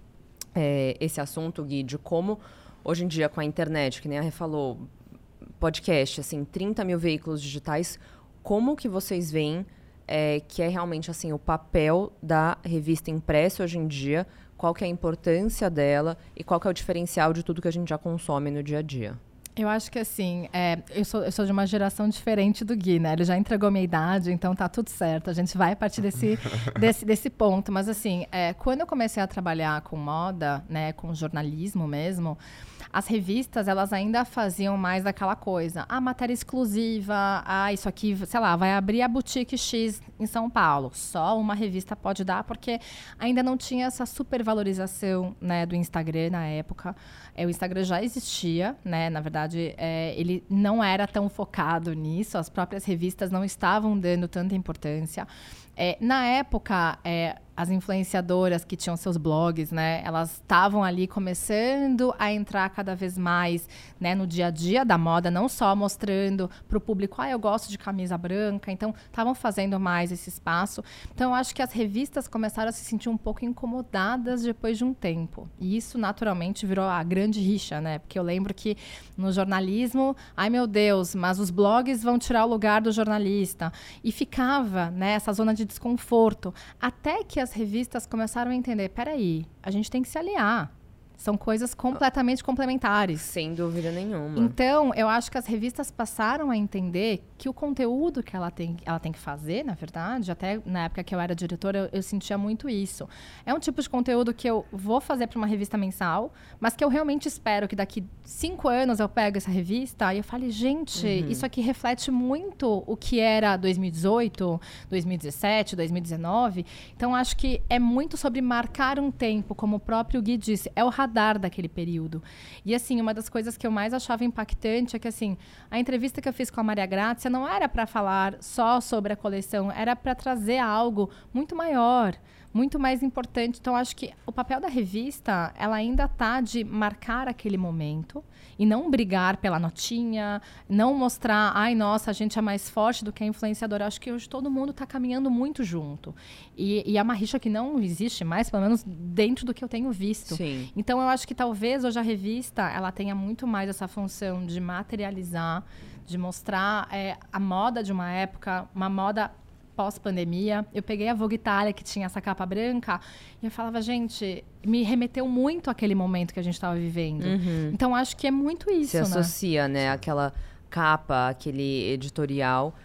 é, esse assunto, Gui, de como hoje em dia com a internet, que nem a Rê falou, podcast, assim, 30 mil veículos digitais, como que vocês veem é, que é realmente assim o papel da revista impressa hoje em dia, qual que é a importância dela e qual que é o diferencial de tudo que a gente já consome no dia a dia? Eu acho que assim, é, eu, sou, eu sou de uma geração diferente do Gui, né? Ele já entregou minha idade, então tá tudo certo. A gente vai partir desse, [LAUGHS] desse, desse ponto. Mas assim, é, quando eu comecei a trabalhar com moda, né, com jornalismo mesmo, as revistas, elas ainda faziam mais aquela coisa. A ah, matéria exclusiva, ah, isso aqui, sei lá, vai abrir a boutique X em São Paulo. Só uma revista pode dar, porque ainda não tinha essa supervalorização né, do Instagram na época. É, o Instagram já existia, né? Na verdade, é, ele não era tão focado nisso. As próprias revistas não estavam dando tanta importância. É, na época, é, as influenciadoras que tinham seus blogs, né, elas estavam ali começando a entrar cada vez mais, né, no dia a dia da moda, não só mostrando para o público, ah, eu gosto de camisa branca, então estavam fazendo mais esse espaço. Então, eu acho que as revistas começaram a se sentir um pouco incomodadas depois de um tempo. E isso, naturalmente, virou a grande rixa, né, porque eu lembro que no jornalismo, ai meu Deus, mas os blogs vão tirar o lugar do jornalista. E ficava, né, essa zona de desconforto, até que as revistas começaram a entender: peraí, a gente tem que se aliar. São coisas completamente complementares. Sem dúvida nenhuma. Então, eu acho que as revistas passaram a entender que o conteúdo que ela tem, ela tem que fazer, na verdade, até na época que eu era diretora, eu, eu sentia muito isso. É um tipo de conteúdo que eu vou fazer para uma revista mensal, mas que eu realmente espero que daqui cinco anos eu pegue essa revista e eu fale, gente, uhum. isso aqui reflete muito o que era 2018, 2017, 2019. Então, acho que é muito sobre marcar um tempo, como o próprio Gui disse, é o radar daquele período. E assim, uma das coisas que eu mais achava impactante é que assim, a entrevista que eu fiz com a Maria Grácia não era para falar só sobre a coleção, era para trazer algo muito maior muito mais importante. Então, acho que o papel da revista, ela ainda tá de marcar aquele momento e não brigar pela notinha, não mostrar, ai, nossa, a gente é mais forte do que a influenciadora. Acho que hoje todo mundo está caminhando muito junto. E, e é uma rixa que não existe mais, pelo menos dentro do que eu tenho visto. Sim. Então, eu acho que talvez hoje a revista, ela tenha muito mais essa função de materializar, de mostrar é, a moda de uma época, uma moda pós-pandemia. Eu peguei a Vogue Itália, que tinha essa capa branca, e eu falava, gente, me remeteu muito àquele momento que a gente estava vivendo. Uhum. Então, acho que é muito isso, Se né? associa, né? Aquela capa, aquele editorial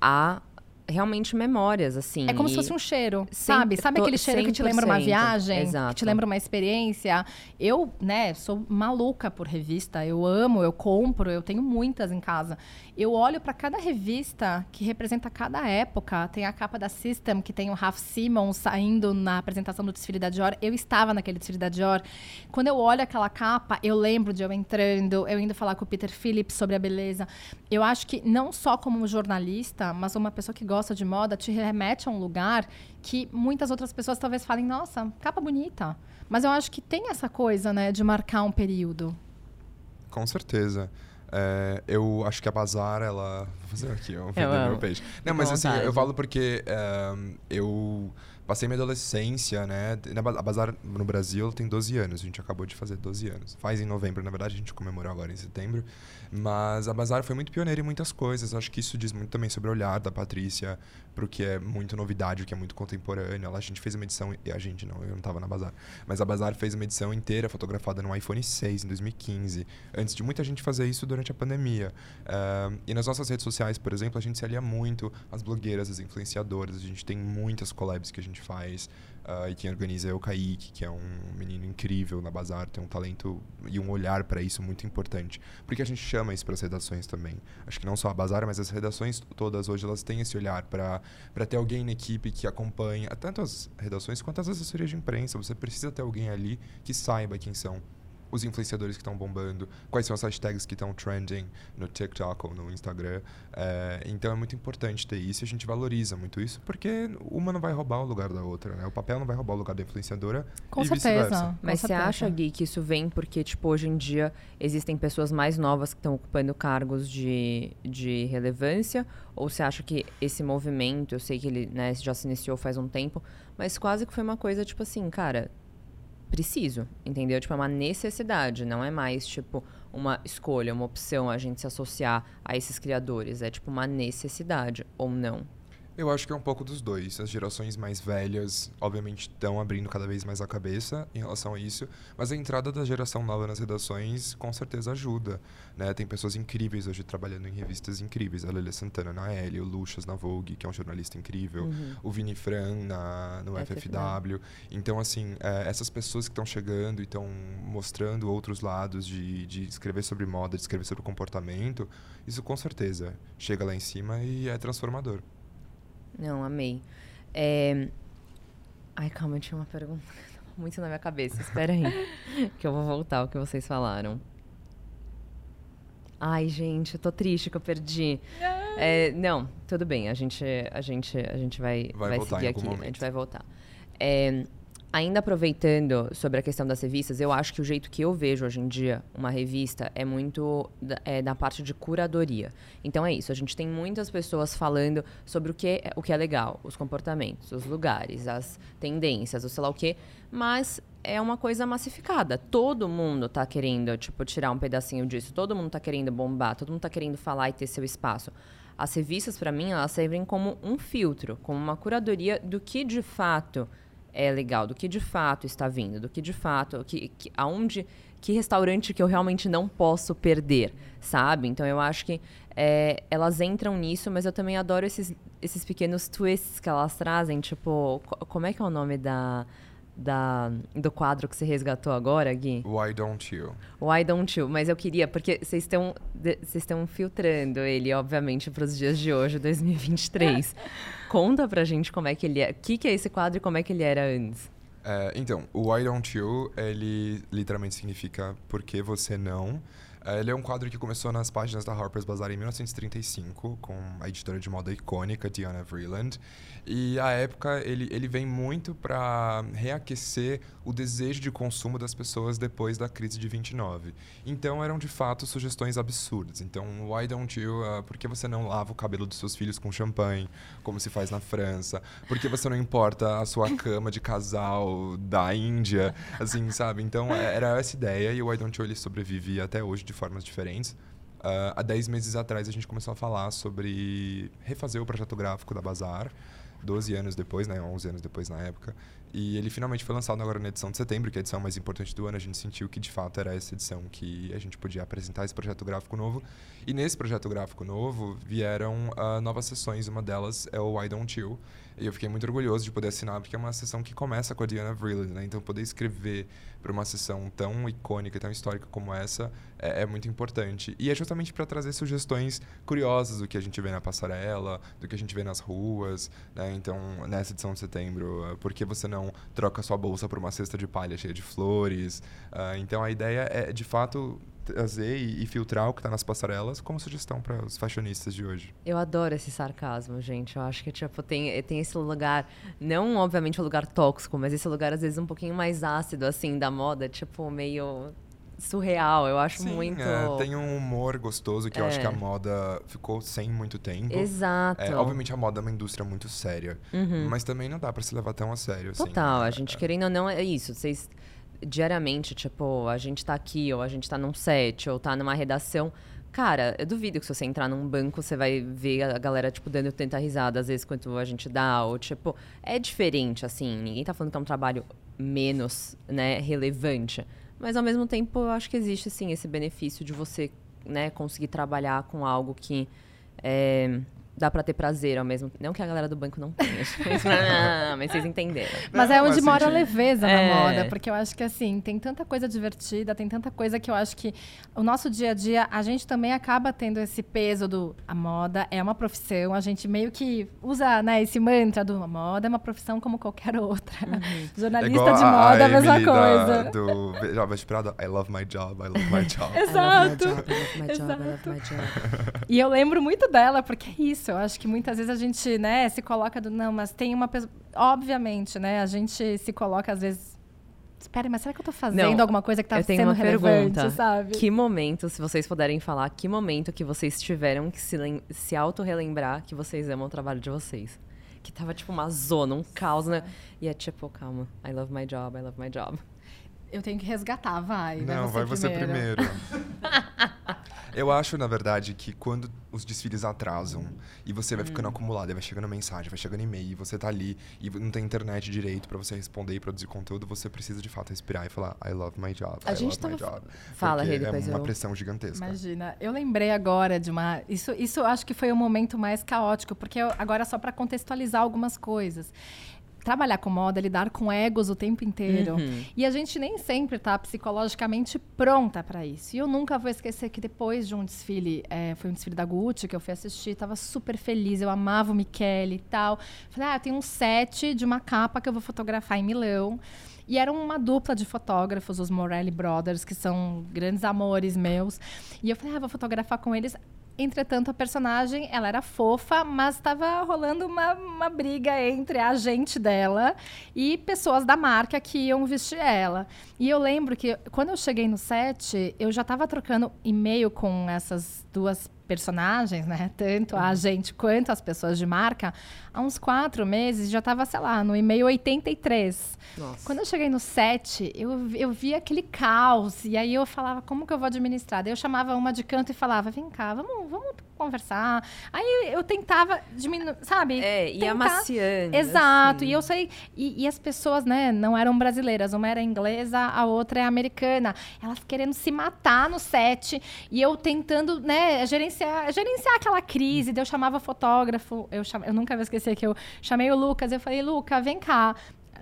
a realmente memórias, assim. É como se fosse um cheiro, sabe? Sabe aquele cheiro que te lembra uma viagem? Exato. Que te lembra uma experiência? Eu, né, sou maluca por revista. Eu amo, eu compro, eu tenho muitas em casa. Eu olho para cada revista que representa cada época. Tem a capa da System, que tem o Ralph Simons saindo na apresentação do desfile da Dior. Eu estava naquele desfile da Dior. Quando eu olho aquela capa, eu lembro de eu entrando, eu indo falar com o Peter Phillips sobre a beleza. Eu acho que não só como jornalista, mas uma pessoa que gosta de moda, te remete a um lugar que muitas outras pessoas talvez falem, nossa, capa bonita. Mas eu acho que tem essa coisa, né, de marcar um período. Com certeza. É, eu acho que a Bazar, ela. [LAUGHS] Vou fazer aqui, eu vou vender meu peixe. Não, mas assim, eu falo porque é, eu passei minha adolescência, né? A Bazar no Brasil tem 12 anos, a gente acabou de fazer 12 anos. Faz em novembro, na verdade, a gente comemorou agora em setembro. Mas a Bazar foi muito pioneira em muitas coisas. Acho que isso diz muito também sobre o olhar da Patrícia para o que é muito novidade, o que é muito contemporâneo. A gente fez uma edição, a gente não, eu não estava na Bazar, mas a Bazar fez uma edição inteira fotografada no iPhone 6 em 2015, antes de muita gente fazer isso durante a pandemia. Uh, e nas nossas redes sociais, por exemplo, a gente se alia muito às blogueiras, às influenciadoras. A gente tem muitas collabs que a gente faz. Uh, e quem organiza é o Kaique, que é um menino incrível na Bazar, tem um talento e um olhar para isso muito importante. Porque a gente chama isso para as redações também. Acho que não só a Bazar, mas as redações todas hoje elas têm esse olhar para ter alguém na equipe que acompanha tanto as redações quanto as assessorias de imprensa. Você precisa ter alguém ali que saiba quem são os influenciadores que estão bombando, quais são as hashtags que estão trending no TikTok ou no Instagram. É, então é muito importante ter isso e a gente valoriza muito isso, porque uma não vai roubar o lugar da outra, né? O papel não vai roubar o lugar da influenciadora com e certeza. Mas com você certeza. acha, Gui, que isso vem porque, tipo, hoje em dia existem pessoas mais novas que estão ocupando cargos de, de relevância? Ou você acha que esse movimento, eu sei que ele né, já se iniciou faz um tempo, mas quase que foi uma coisa, tipo assim, cara, preciso, entendeu? Tipo, é uma necessidade, não é mais, tipo, uma escolha, uma opção a gente se associar a esses criadores. É, tipo, uma necessidade, ou não. Eu acho que é um pouco dos dois. As gerações mais velhas, obviamente, estão abrindo cada vez mais a cabeça em relação a isso, mas a entrada da geração nova nas redações com certeza ajuda. Né? Tem pessoas incríveis hoje trabalhando em revistas incríveis. A Lelia Santana na L, o Luxas na Vogue, que é um jornalista incrível, Uhum. o Vini Fran na, no FFW. FFW. Então, assim, é, essas pessoas que estão chegando e estão mostrando outros lados de, de escrever sobre moda, de escrever sobre comportamento, isso com certeza chega lá em cima e é transformador. Não, amei. É... Ai, calma, eu tinha uma pergunta [LAUGHS] muito na minha cabeça. Espera aí, [LAUGHS] que eu vou voltar ao que vocês falaram. Ai, gente, eu tô triste que eu perdi. É, não, tudo bem, a gente, a gente, a gente vai, Vai vai, voltar seguir aqui. A momento. gente vai voltar. É, ainda aproveitando sobre a questão das revistas, eu acho que o jeito que eu vejo hoje em dia uma revista é muito é, da parte de curadoria. Então é isso, a gente tem muitas pessoas falando sobre o que, é- o que é legal, os comportamentos, os lugares, as tendências, o sei lá o quê, mas é uma coisa massificada. Todo mundo tá querendo, tipo, tirar um pedacinho disso. Todo mundo tá querendo bombar, todo mundo tá querendo falar e ter seu espaço. As revistas, para mim, elas servem como um filtro, como uma curadoria do que de fato é legal, do que de fato está vindo, do que de fato, que, que, aonde, que restaurante que eu realmente não posso perder, sabe? Então eu acho que é, elas entram nisso, mas eu também adoro esses, esses pequenos twists que elas trazem, tipo, co- como é que é o nome da, da, do quadro que você resgatou agora, Gui? Why don't you? Why don't you? Mas eu queria, porque vocês estão vocês estão filtrando ele, obviamente, para os dias de hoje, 2023. [LAUGHS] Conta pra gente como é que ele é. O que, que é esse quadro e como é que ele era antes? É, então, o Why Don't You, ele literalmente significa Por que você não? É, ele é um quadro que começou nas páginas da Harper's Bazaar em 1935, com a editora de moda icônica Diana Vreeland. E a época ele, ele vem muito para reaquecer o desejo de consumo das pessoas depois da crise de 29. Então eram de fato sugestões absurdas. Então, why don't you? ah, por que você não lava o cabelo dos seus filhos com champanhe, como se faz na França? Por que você não importa a sua [COUGHS] cama de casal da Índia? Assim, sabe? Então é- era essa ideia e o why don't you ele sobrevive até hoje de formas diferentes. Ah, há 10 meses atrás a gente começou a falar sobre refazer o projeto gráfico da Bazar. 12 anos depois, né? 11 anos depois na época. E ele finalmente foi lançado agora na edição de setembro, que é a edição mais importante do ano. A gente sentiu que de fato era essa edição que a gente podia apresentar esse projeto gráfico novo. E nesse projeto gráfico novo vieram ah, novas sessões. Uma delas é o Why Don't You. E eu fiquei muito orgulhoso de poder assinar, porque é uma sessão que começa com a Diana Vreeland, né? Então poder escrever para uma sessão tão icônica, tão histórica como essa é, é muito importante. E é justamente para trazer sugestões curiosas do que a gente vê na passarela, do que a gente vê nas ruas, né? Então, nessa edição de setembro, ah, por que você não troca sua bolsa por uma cesta de palha cheia de flores? Ah, então, a ideia é, de fato, trazer e, e filtrar o que está nas passarelas como sugestão para os fashionistas de hoje. Eu adoro esse sarcasmo, gente. Eu acho que, tipo, tem, tem esse lugar, não obviamente um lugar tóxico, mas esse lugar, às vezes, um pouquinho mais ácido, assim, da moda, tipo, meio surreal. Eu acho Sim, muito. é, tem um humor gostoso que eu acho É. que a moda ficou sem muito tempo. Exato. É, obviamente a moda é uma indústria muito séria, Uhum. mas também não dá para se levar tão a sério. assim. Total, a É, gente querendo ou não, é isso. Vocês, diariamente, tipo, a gente tá aqui, ou a gente tá num set, ou tá numa redação. Cara, eu duvido que se você entrar num banco, você vai ver a galera, tipo, dando tanta risada, às vezes, quanto a gente dá. Ou, tipo, é diferente, assim. Ninguém tá falando que é um trabalho menos, né, relevante. Mas, ao mesmo tempo, eu acho que existe, sim, esse benefício de você, né, conseguir trabalhar com algo que é, dá pra ter prazer ao mesmo Não que a galera do banco não tenha. [LAUGHS] mas, não, mas vocês entenderam. Mas é Não, onde mas mora a senti- leveza É. na moda, porque eu acho que assim, tem tanta coisa divertida, tem tanta coisa que eu acho que o nosso dia a dia, a gente também acaba tendo esse peso do a moda é uma profissão, a gente meio que usa, né, esse mantra do a moda é uma profissão como qualquer outra. É [LAUGHS] Jornalista igual de a- moda, a, a mesma Emily da- coisa. do Jovem Esperado, I love my job, I love my job. [LAUGHS] Exato. I love my job, I love my job. E eu lembro muito dela, porque é isso. Eu acho que muitas vezes a gente, né, se coloca do. Não, mas tem uma pessoa. Obviamente, né? A gente se coloca, às vezes. Espera, mas será que eu tô fazendo Não, alguma coisa que tá eu tenho sendo uma relevante, pergunta. sabe? Que momento, se vocês puderem falar, que momento que vocês tiveram que se, se auto-relembrar que vocês amam o trabalho de vocês? Que tava tipo uma zona, um caos, né? E é tipo, calma, I love my job, I love my job. Eu tenho que resgatar, vai. Não, vai você primeiro. [LAUGHS] Eu acho, na verdade, que quando os desfiles atrasam e você vai Hum. ficando acumulado, e vai chegando mensagem, vai chegando e-mail, e você tá ali e não tem internet direito pra você responder e produzir conteúdo, você precisa de fato respirar e falar I love my job, A I gente love my tava- job. Fala, depois é uma eu- pressão gigantesca. Imagina, eu lembrei agora de uma. Isso, isso acho que foi o momento mais caótico, porque eu- agora só para contextualizar algumas coisas. Trabalhar com moda, lidar com egos o tempo inteiro. Uhum. E a gente nem sempre tá psicologicamente pronta para isso. E eu nunca vou esquecer que depois de um desfile, é, foi um desfile da Gucci que eu fui assistir, tava super feliz, eu amava o Michele e tal. Falei, ah, tem um set de uma capa que eu vou fotografar em Milão. E era uma dupla de fotógrafos, os Morelli Brothers, que são grandes amores meus. E eu falei, ah, vou fotografar com eles. Entretanto, a personagem, ela era fofa, mas estava rolando uma, uma briga entre a agente dela e pessoas da marca que iam vestir ela. E eu lembro que quando eu cheguei no set, eu já estava trocando e-mail com essas duas personagens, né? [LAUGHS] Tanto a agente quanto as pessoas de marca, há uns quatro meses, já estava, sei lá, no e-mail 83. Nossa. Quando eu cheguei no set, eu, eu vi aquele caos. E aí eu falava, como que eu vou administrar? Daí eu chamava uma de canto e falava, vem cá, vamos, vamos conversar. Aí eu tentava diminuir, sabe? É, e Tentar- amaciando. Exato, assim. e eu sei. E, e as pessoas, né, não eram brasileiras. Uma era inglesa, a outra é americana. Elas querendo se matar no set. E eu tentando, né, gerenciar, gerenciar aquela crise. Daí eu chamava fotógrafo. Eu, cham... eu nunca vou esquecer que eu chamei o Lucas. Eu falei, Luca, vem cá.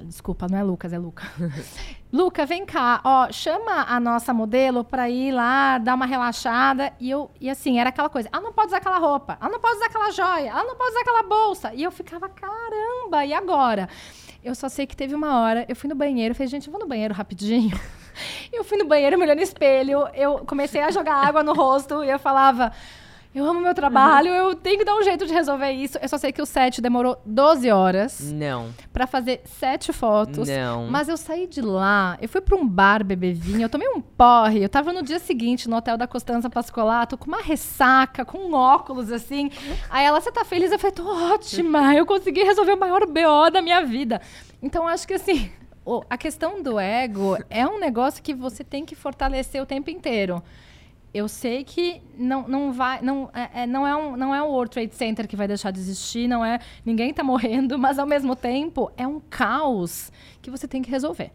Desculpa, não é Lucas, é Luca. [LAUGHS] Luca, vem cá, ó, chama a nossa modelo pra ir lá, dar uma relaxada. E eu, e assim, era aquela coisa, ela não pode usar aquela roupa, ela não pode usar aquela joia, ela não pode usar aquela bolsa. E eu ficava, caramba, e agora? Eu só sei que teve uma hora, eu fui no banheiro, falei, gente, eu vou no banheiro rapidinho. [LAUGHS] Eu fui no banheiro, me olhando no espelho, eu comecei a jogar água no rosto e eu falava. Eu amo meu trabalho, eu tenho que dar um jeito de resolver isso. Eu só sei que o set demorou 12 horas Não, pra fazer sete fotos. não. Mas eu saí de lá, eu fui pra um bar beber vinho, eu tomei um porre, eu tava no dia seguinte no hotel da Costanza Pascolato, com uma ressaca, com óculos assim. Aí ela, você tá feliz? Eu falei, tô ótima, eu consegui resolver o maior BO da minha vida. Então acho que assim, a questão do ego é um negócio que você tem que fortalecer o tempo inteiro. Eu sei que não, não vai, não é, é- não é um não é o World Trade Center que vai deixar de existir, não é ninguém tá morrendo, [LAUGHS] mas ao mesmo tempo é um caos que você tem que resolver.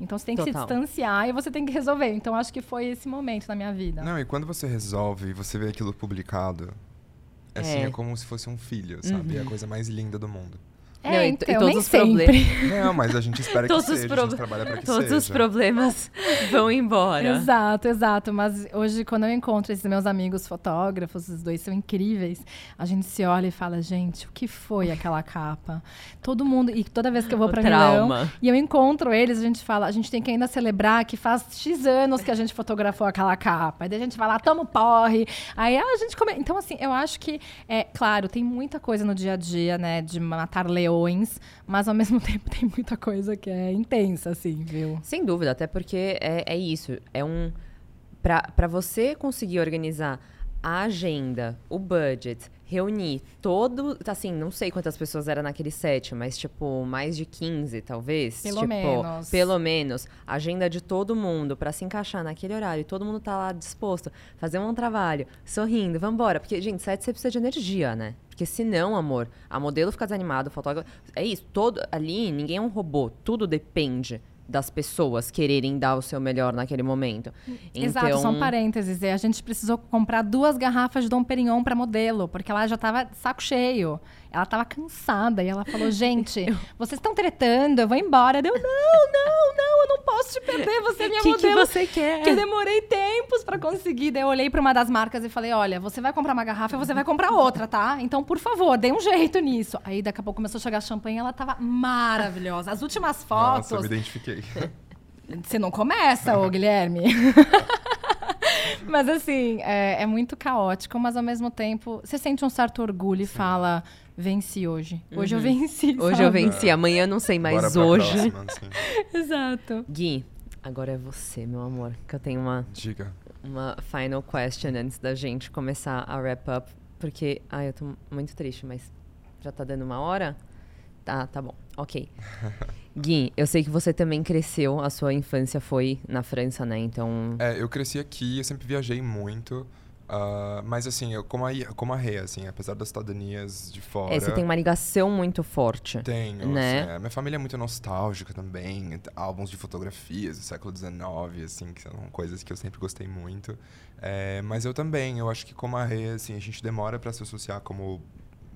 Então você tem que se Total. distanciar e você tem que resolver. Então acho que foi esse momento na minha vida. Não, e quando você resolve e você vê aquilo publicado, assim, É. é como se fosse um filho, sabe? É a coisa mais linda do mundo. É, Não, e- e então, todos nem os sempre. problemas- Não, mas a gente espera que Todos seja, os a gente trabalha pra que Todos seja. os problemas [LAUGHS] vão embora. Exato, exato. Mas hoje, quando eu encontro esses meus amigos fotógrafos, os dois são incríveis, a gente se olha e fala, gente, o que foi aquela capa? Todo mundo, e toda vez que eu vou O pra Milão trauma. e eu encontro eles, a gente fala, a gente tem que ainda celebrar que faz X anos que a gente fotografou aquela capa. Aí daí a gente vai lá, toma o porre. Aí a gente come... Então, assim, eu acho que, é claro, tem muita coisa no dia a dia, né, de matar leões, mas ao mesmo [LAUGHS] tempo tem muita coisa que é intensa, assim, viu? Sem dúvida, até porque é, é isso. É um. Pra você conseguir organizar a agenda, o budget, reunir todo. Assim, não sei quantas pessoas era naquele set, mas tipo, mais de 15, talvez. Pelo tipo, menos. Pelo menos. Agenda de todo mundo pra se encaixar naquele horário. E todo mundo tá lá disposto. Fazer um trabalho, sorrindo, vambora. Porque, gente, set você precisa de energia, né? Porque senão, amor, a modelo fica desanimada, o fotógrafo. É isso, todo ali, ninguém é um robô, tudo depende das pessoas quererem dar o seu melhor naquele momento. Exato, Então, um parênteses. é, A gente precisou comprar duas garrafas de Dom Perignon para modelo, porque ela já tava de saco cheio. Ela tava cansada e ela falou: [LAUGHS] Gente, vocês estão tretando, eu vou embora. Deu, não, não, não, eu não posso te perder, você é minha que, que modelo. você quer? Que eu demorei tempos pra conseguir. Daí eu olhei pra uma das marcas e falei: Olha, você vai comprar uma garrafa e você vai comprar outra, tá? Então, por favor, dê um jeito nisso. Aí daqui a pouco começou a chegar champanhe e ela tava maravilhosa. As últimas fotos. Nossa, me identifiquei. [LAUGHS] Você não começa, ô Guilherme. [LAUGHS] mas assim, é, é muito caótico, mas ao mesmo tempo, você sente um certo orgulho e fala: venci hoje. Hoje eu venci. Hoje eu sabe? venci, amanhã não sei, pra hoje. próxima, [LAUGHS] assim. Exato. Gui, agora é você, meu amor, que eu tenho uma, Diga. uma final question antes da gente começar a wrap up, porque, ai, eu tô muito triste, mas já tá dando uma hora? Tá, tá bom, ok. [LAUGHS] Gui, eu sei que você também cresceu, a sua infância foi na França, né? Então, É, eu cresci aqui, eu sempre viajei muito. Ah, mas assim, eu como a, como a Rê, assim, apesar das cidadanias de fora. é, você tem uma ligação muito forte. Tenho, né? assim, é, minha família é muito nostálgica também, álbuns de fotografias do século XIX, assim, que são coisas que eu sempre gostei muito. É, mas eu também, eu acho que como a Rê, assim, a gente demora para se associar como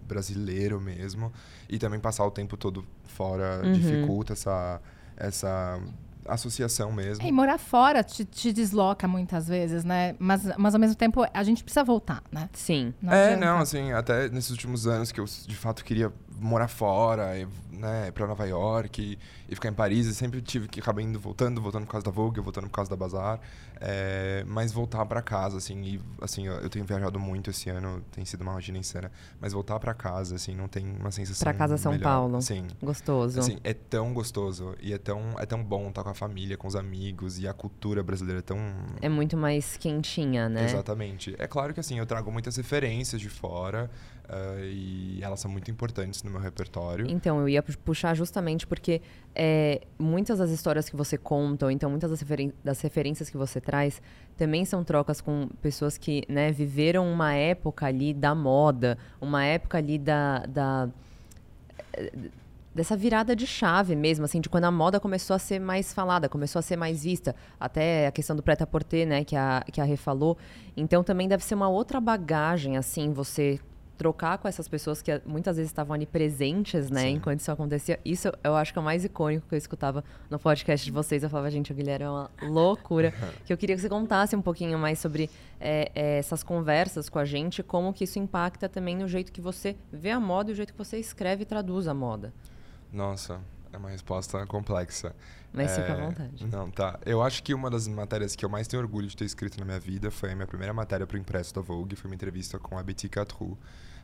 brasileiro mesmo, e também passar o tempo todo fora Uhum. dificulta essa, essa associação mesmo. É, e morar fora te, te desloca muitas vezes, né? Mas, mas ao mesmo tempo a gente precisa voltar, né? Sim. Não é, adianta. não, assim, até nesses últimos anos que eu de fato queria morar fora, e, né, pra Nova York e, e ficar em Paris, e sempre tive que acabar indo, voltando, voltando por causa da Vogue, voltando por causa da Bazar, é, mas voltar pra casa, assim, e, assim, eu, eu tenho viajado muito esse ano, tem sido uma rotina insana, mas voltar pra casa, assim, não tem uma sensação Pra casa São melhor. Paulo. Sim. Gostoso. Assim, é tão gostoso e é tão, é tão bom estar com a família, com os amigos e a cultura brasileira é tão É muito mais quentinha, né? Exatamente. É claro que assim, eu trago muitas referências de fora ah, e elas são muito importantes no meu repertório. Então, eu ia pu- puxar justamente porque é, muitas das histórias que você conta, ou então muitas das, referen- das referências que você traz, também são trocas com pessoas que né, viveram uma época ali da moda, uma época ali da. da eh, dessa virada de chave mesmo, assim, de quando a moda começou a ser mais falada, começou a ser mais vista. Até a questão do prêt-à-porter, né, que a, que a Rê falou. Então também deve ser uma outra bagagem, assim, você trocar com essas pessoas que muitas vezes estavam ali presentes, né, Sim. enquanto isso acontecia. Isso eu acho que é o mais icônico que eu escutava no podcast de vocês. Eu falava, gente, o Guilherme é uma loucura. [LAUGHS] que eu queria que você contasse um pouquinho mais sobre eh, eh, essas conversas com a gente, como que isso impacta também no jeito que você vê a moda e o jeito que você escreve e traduz a moda. Nossa, é uma resposta complexa. Mas fica à É, vontade. Não, tá. Eu acho que uma das matérias que eu mais tenho orgulho de ter escrito na minha vida foi a minha primeira matéria para o impresso da Vogue. Foi uma entrevista com a Betty Catrou.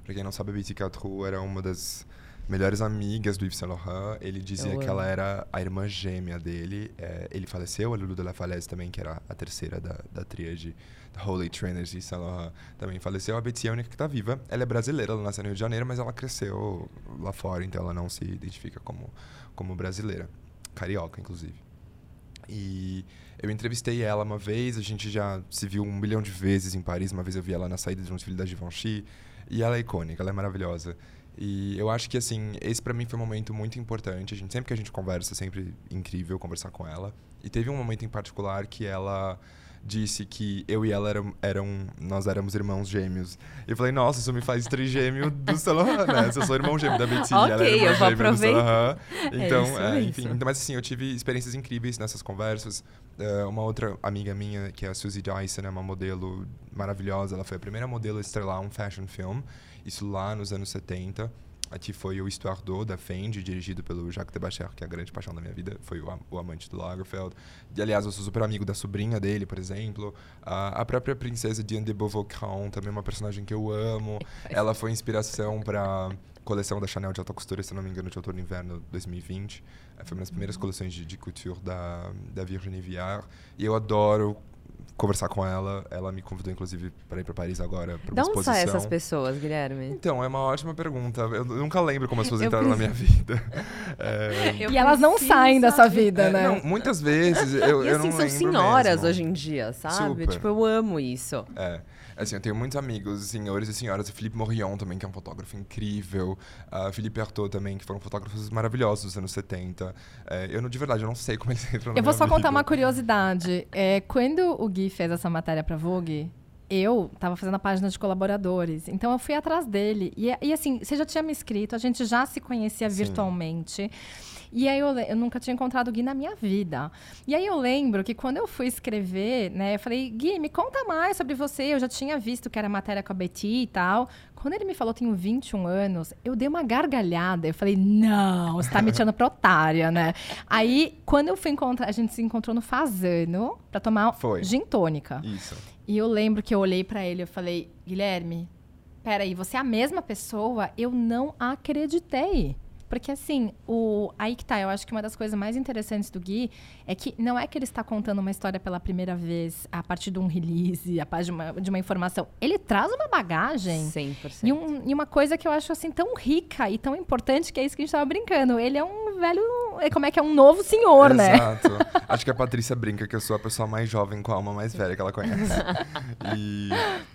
Pra quem não sabe, a Betty Catrou era uma das melhores amigas do Yves Saint Laurent. Ele dizia Eu que amo. ela era a irmã gêmea dele. É, ele faleceu, a Lulu de la Falaise também, que era a terceira da, da tríade da Holy Trainers de Saint Laurent, também faleceu. A Betty é a única que tá viva. Ela é brasileira, ela nasceu no Rio de Janeiro, mas ela cresceu lá fora, então ela não se identifica como, como brasileira. Carioca, inclusive. E eu entrevistei ela uma vez, a gente já se viu um milhão de vezes em Paris. Uma vez eu vi ela na saída de um desfile da Givenchy. E ela é icônica, ela é maravilhosa. E eu acho que, assim, esse pra mim foi um momento muito importante. A gente, sempre que a gente conversa, é sempre incrível conversar com ela. E teve um momento em particular que ela disse que eu e ela eram, eram nós éramos irmãos gêmeos. E eu falei, nossa, isso me faz trigêmeo do Laurent, [LAUGHS] né? Se eu sou irmão gêmeo da Betty, ela Ok, é irmã gêmea do. É Então, isso é, enfim, mesmo. então, mas assim, eu tive experiências incríveis nessas conversas. Eh, uma outra amiga minha, que é a Suzy Dyson, é uma modelo maravilhosa. Ela foi a primeira modelo a estrelar um fashion film. Isso lá nos anos 70. Aqui foi o d'Eau, da Fendi, dirigido pelo Jacques Debacher, que é a grande paixão da minha vida. Foi o, o amante do Lagerfeld. E, aliás, eu sou super amigo da sobrinha dele, por exemplo. A, a própria princesa Diane de Beauvoir, também uma personagem que eu amo. [LAUGHS] Ela foi inspiração para coleção da Chanel de alta costura, se não me engano, de outono e inverno 2020. Eh, Foi uma das primeiras coleções de, de couture da, da Virginie Viard. E eu adoro conversar com ela. Ela me convidou, inclusive, para ir para Paris agora, para uma onde exposição. saem essas pessoas, Guilherme? Então, é uma ótima pergunta. Eu nunca lembro como as [LAUGHS] pessoas Eu entraram na minha vida. [LAUGHS] É, E elas não preciso saem da sua saber. vida, é, né? não, muitas vezes [LAUGHS] eu, E eu assim, não são senhoras mesmo. hoje em dia, sabe? Super. Tipo, eu amo isso. É. Assim, eu tenho muitos amigos, senhores e senhoras. O Felipe Morillon também, que é um fotógrafo incrível. Uh, Felipe Artaud também, que foram fotógrafos maravilhosos dos anos 70. É, eu, não- de verdade, eu não sei como eles entram na Eu vou minha só contar vida. uma curiosidade. É, quando o Gui fez essa matéria pra Vogue, eu tava fazendo a página de colaboradores. Então eu fui atrás dele. E, e, assim, você já tinha me escrito, a gente já se conhecia Sim. virtualmente. E aí eu, eu nunca tinha encontrado o Gui na minha vida. E aí eu lembro que quando eu fui escrever, né, eu falei, Gui, me conta mais sobre você. Eu já tinha visto que era matéria com a Betty e tal. Quando ele me falou, tenho 21 anos, eu dei uma gargalhada. Eu falei, não, você tá me tirando pra otária, né? Aí, quando eu fui encontrar, a gente se encontrou no Fazano pra tomar Foi. gin tônica. Isso. E eu lembro que eu olhei pra ele e falei, Guilherme, peraí, você é a mesma pessoa? Eu não acreditei. Porque assim, o... aí que tá, eu acho que uma das coisas mais interessantes do Gui é que não é que ele está contando uma história pela primeira vez a partir de um release, a partir de uma, de uma informação. Ele traz uma bagagem 100%. e, um- e uma coisa que eu acho assim tão rica e tão importante que é isso que a gente tava brincando. Ele é um velho. é Como é que é? Um novo senhor, né? Exato. [LAUGHS] Acho que a Patrícia brinca que eu sou a pessoa mais jovem com a alma mais velha que ela conhece. [LAUGHS] E,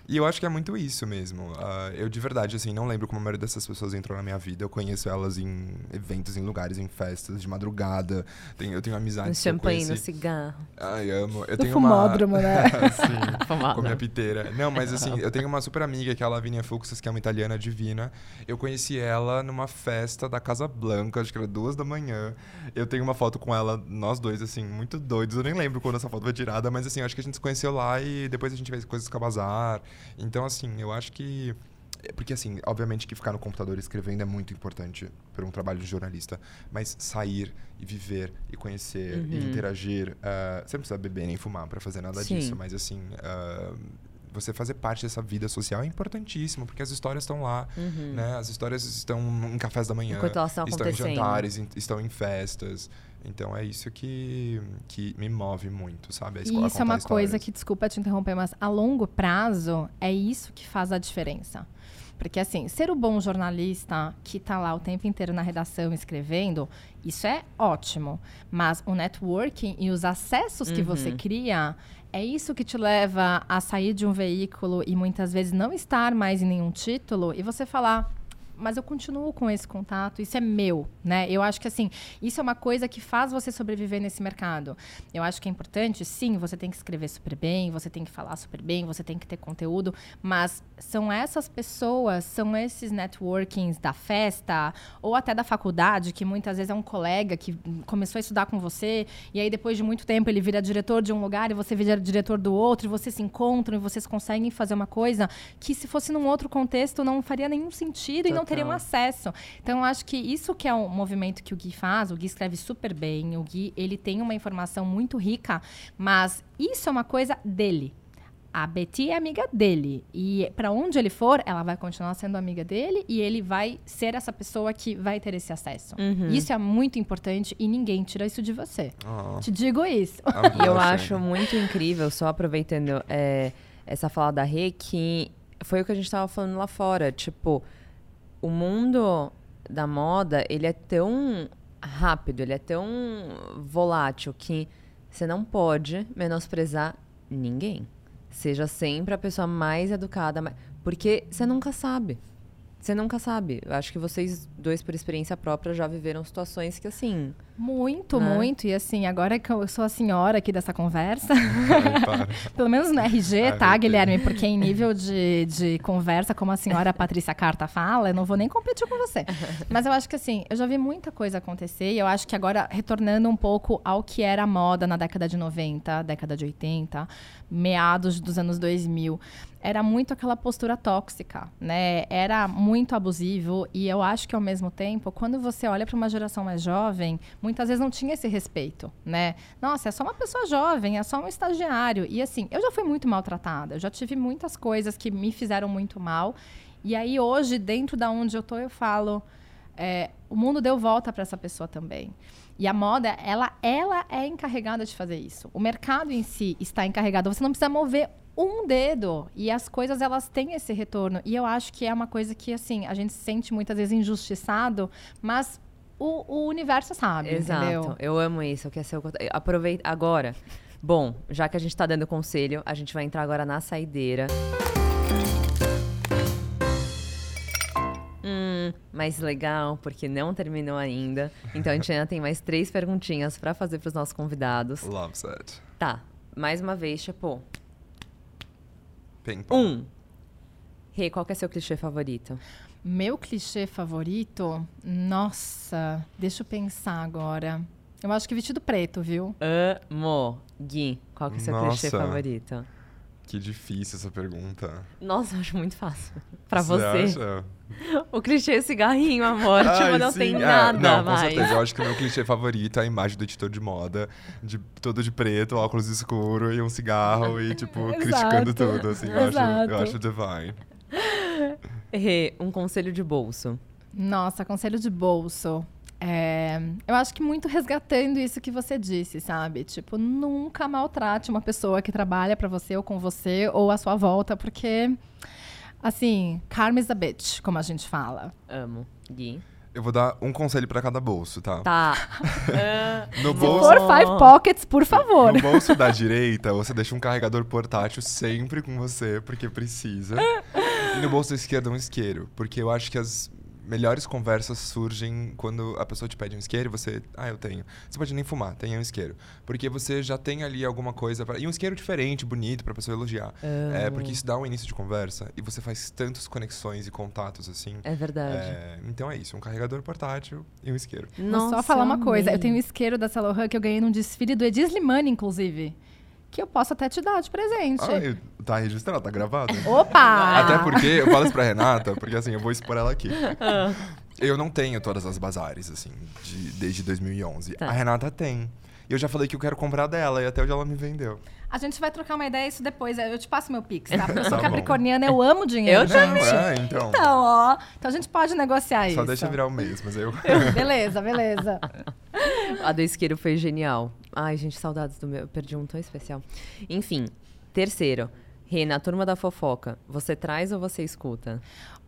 e eu acho que é muito isso mesmo. Ah, eu, de verdade, assim, não lembro como a maioria dessas pessoas entrou na minha vida. Eu conheço elas em eventos, em lugares, em festas, de madrugada. Tenho, eu tenho No amizades que eu champanhe, no cigarro. Ai, amo. Eu No tenho fumódromo, uma... né? [LAUGHS] Sim. [LAUGHS] Fumado. Com minha piteira. Não, mas assim, [LAUGHS] eu tenho uma super amiga que é a Lavínia Fuxas, que é uma italiana divina. Eu conheci ela numa festa da Casa Blanca, acho que era duas da manhã. Eu tenho uma foto com ela, nós dois, assim, muito doidos. Eu nem lembro quando essa foto foi tirada, mas assim, acho que a gente se conheceu lá e depois a gente fez coisas com a Bazar. Então, assim, eu acho que. É Porque, assim, obviamente que ficar no computador escrevendo é muito importante para um trabalho de jornalista. Mas sair e viver e conhecer e Uhum. interagir. ah, você não precisa beber nem fumar para fazer nada Sim. disso, mas assim. ah, você fazer parte dessa vida social é importantíssimo, porque as histórias estão lá, Uhum. né? As histórias estão em cafés da manhã, estão em jantares, em- estão em festas. Então é isso que, que me move muito, sabe? A esco- E isso é uma coisa histórias. que, desculpa te interromper, mas a longo prazo é isso que faz a diferença. Porque, assim, ser o bom jornalista que está lá o tempo inteiro na redação escrevendo, isso é ótimo. Mas o networking e os acessos que você Uhum. cria, é isso que te leva a sair de um veículo e muitas vezes não estar mais em nenhum título e você falar. Mas eu continuo com esse contato, isso é meu, né? Eu acho que assim, isso é uma coisa que faz você sobreviver nesse mercado. Eu acho que é importante, sim, você tem que escrever super bem, você tem que falar super bem, você tem que ter conteúdo, mas são essas pessoas, são esses networkings da festa ou até da faculdade, que muitas vezes é um colega que começou a estudar com você e aí depois de muito tempo ele vira diretor de um lugar e você vira diretor do outro, e vocês se encontram e vocês conseguem fazer uma coisa que se fosse num outro contexto não faria nenhum sentido e não teriam Total. acesso. Então eu acho que isso que é um movimento que o Gui faz, o Gui escreve super bem, o Gui, ele tem uma informação muito rica, mas isso é uma coisa dele. A Betty é amiga dele e para onde ele for, ela vai continuar sendo amiga dele e ele vai ser essa pessoa que vai ter esse acesso. Uhum. Isso é muito importante e ninguém tira isso de você. Ah, Te digo isso. [LAUGHS] E eu acho muito incrível, só aproveitando é, essa fala da Rê, que foi o que a gente tava falando lá fora. Tipo, o mundo da moda, ele é tão rápido, ele é tão volátil que você não pode menosprezar ninguém. Seja sempre a pessoa mais educada, porque você nunca sabe. Você nunca sabe. Eu acho que vocês dois, por experiência própria, já viveram situações que, assim, Muito, Né? muito. E assim, agora que eu sou a senhora aqui dessa conversa, Ai, [LAUGHS] pelo menos no RG, Ah, tá. Guilherme? Porque em nível de, de conversa, como a senhora Patrícia Carta fala, eu não vou nem competir com você. Mas eu acho que assim, eu já vi muita coisa acontecer e eu acho que agora, retornando um pouco ao que era a moda na década de 90, década de 80, meados dos anos 2000, era muito aquela postura tóxica, né? Era muito abusivo e eu acho que ao mesmo tempo, quando você olha para uma geração mais jovem, muitas vezes não tinha esse respeito, né? Nossa, é só uma pessoa jovem, é só um estagiário. E assim, eu já fui muito maltratada, eu já tive muitas coisas que me fizeram muito mal. E aí hoje, dentro da onde eu tô, eu falo, é, o mundo deu volta para essa pessoa também. E a moda, ela, ela é encarregada de fazer isso. O mercado em si está encarregado. Você não precisa mover um dedo. E as coisas, elas têm esse retorno. E eu acho que é uma coisa que, assim, a gente se sente muitas vezes injustiçado, mas o, o universo sabe, Exato. entendeu? Eu amo isso. Eu quero ser o Aproveita agora. Bom, já que a gente tá dando conselho, a gente vai entrar agora na saideira. Hum, mais legal, porque não terminou ainda. Então a gente ainda tem mais três perguntinhas pra fazer pros nossos convidados. Love set. Tá, mais uma vez, Chapo. Ping pong. Um. Rê, qual que é seu clichê favorito? Meu clichê favorito? Nossa, deixa eu pensar agora. Eu acho que vestido preto, viu? Amo. Gui, qual que é seu clichê Nossa. favorito? Que difícil essa pergunta. Nossa, eu acho muito fácil. [LAUGHS] Pra Você você. acha? O clichê é cigarrinho, amor. tipo, Ai, não sim, tem é. nada Não, com mais. certeza. Eu acho que o meu clichê favorito é a imagem do editor de moda, de todo de preto, óculos escuro e um cigarro e, tipo, [LAUGHS] Exato. criticando tudo, assim. Eu acho, Exato. eu acho divine. Rê, um conselho de bolso. Nossa, conselho de bolso. É, eu acho que muito resgatando isso que você disse, sabe? Tipo, nunca maltrate uma pessoa que trabalha pra você ou com você ou à sua volta, porque, assim, karma is a bitch, como a gente fala. Amo. Gui. Eu vou dar um conselho pra cada bolso, tá? Tá. [LAUGHS] No Se bolso, for five pockets, por favor. no bolso da direita, você deixa um carregador portátil sempre com você, porque precisa. E no bolso esquerdo, um isqueiro. Porque eu acho que as melhores conversas surgem quando a pessoa te pede um isqueiro e você... Ah, eu tenho. Você pode nem fumar, tenha um isqueiro. Porque você já tem ali alguma coisa... Pra... E um isqueiro diferente, bonito, pra pessoa elogiar. É, porque isso dá um início de conversa e você faz tantas conexões e contatos, assim. É verdade. É, então é isso, um carregador portátil e um isqueiro. Vou só falar uma coisa. Eu tenho um isqueiro da Laurent que eu ganhei num desfile do Edis Limani, inclusive. Que eu posso até te dar de presente. Ah, tá registrado, tá gravado. Opa! Até porque, eu falo isso pra Renata, porque assim, eu vou expor ela aqui. Ah. Eu não tenho todas as bazares, assim, de- desde 2011. Tá. A Renata tem. E eu já falei que eu quero comprar dela, e até hoje ela me vendeu. A gente vai trocar uma ideia isso depois. Eu te passo meu pix, tá? Porque [LAUGHS] eu sou Tá capricorniana, eu amo dinheiro. Eu também. É, então. Então, ó. Então a gente pode negociar isso. Só deixa virar o mês, mas eu. [LAUGHS] Beleza, beleza. A do isqueiro foi genial. Ai, gente, saudades do meu. Eu perdi um tão especial. Enfim, terceiro. Rê, na turma da fofoca, você traz ou você escuta?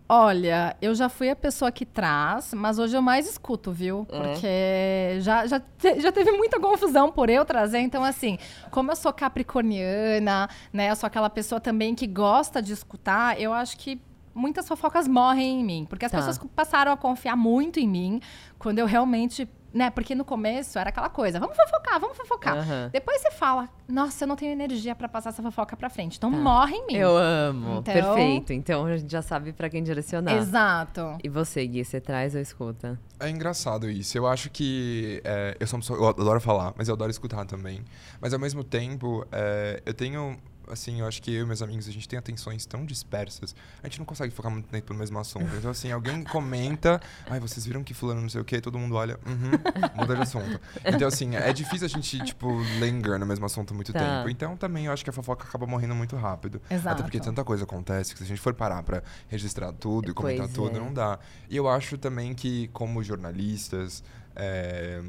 Olha, eu já fui a pessoa que traz, mas hoje eu mais escuto, viu? É? Porque já, já, te- já teve muita confusão por eu trazer. Então, assim, como eu sou capricorniana, né? Eu sou aquela pessoa também que gosta de escutar, eu acho que muitas fofocas morrem em mim. Porque as Tá. pessoas passaram a confiar muito em mim quando eu realmente. Né? Porque no começo era aquela coisa, vamos fofocar, vamos fofocar. Aham. Depois você fala, nossa, eu não tenho energia pra passar essa fofoca pra frente. Então Tá. morre em mim. Eu amo. Então- Perfeito. Então a gente já sabe pra quem direcionar. Exato. E você, Gui, você traz ou escuta? É engraçado isso. Eu acho que. é, eu sou uma pessoa. Eu adoro falar, mas eu adoro escutar também. Mas ao mesmo tempo, é, eu tenho. Assim, eu acho que eu e meus amigos, a gente tem atenções tão dispersas, a gente não consegue focar muito tempo no mesmo assunto. Então, assim, alguém [LAUGHS] comenta, ai, vocês viram que fulano não sei o quê, todo mundo olha, uhum, muda de assunto. Então, assim, é difícil a gente, tipo, linger no mesmo assunto muito Tá. tempo. Então, também, eu acho que a fofoca acaba morrendo muito rápido. Exato. Até porque tanta coisa acontece que se a gente for parar pra registrar tudo e comentar Pois tudo, é. não dá. E eu acho também que, como jornalistas, é,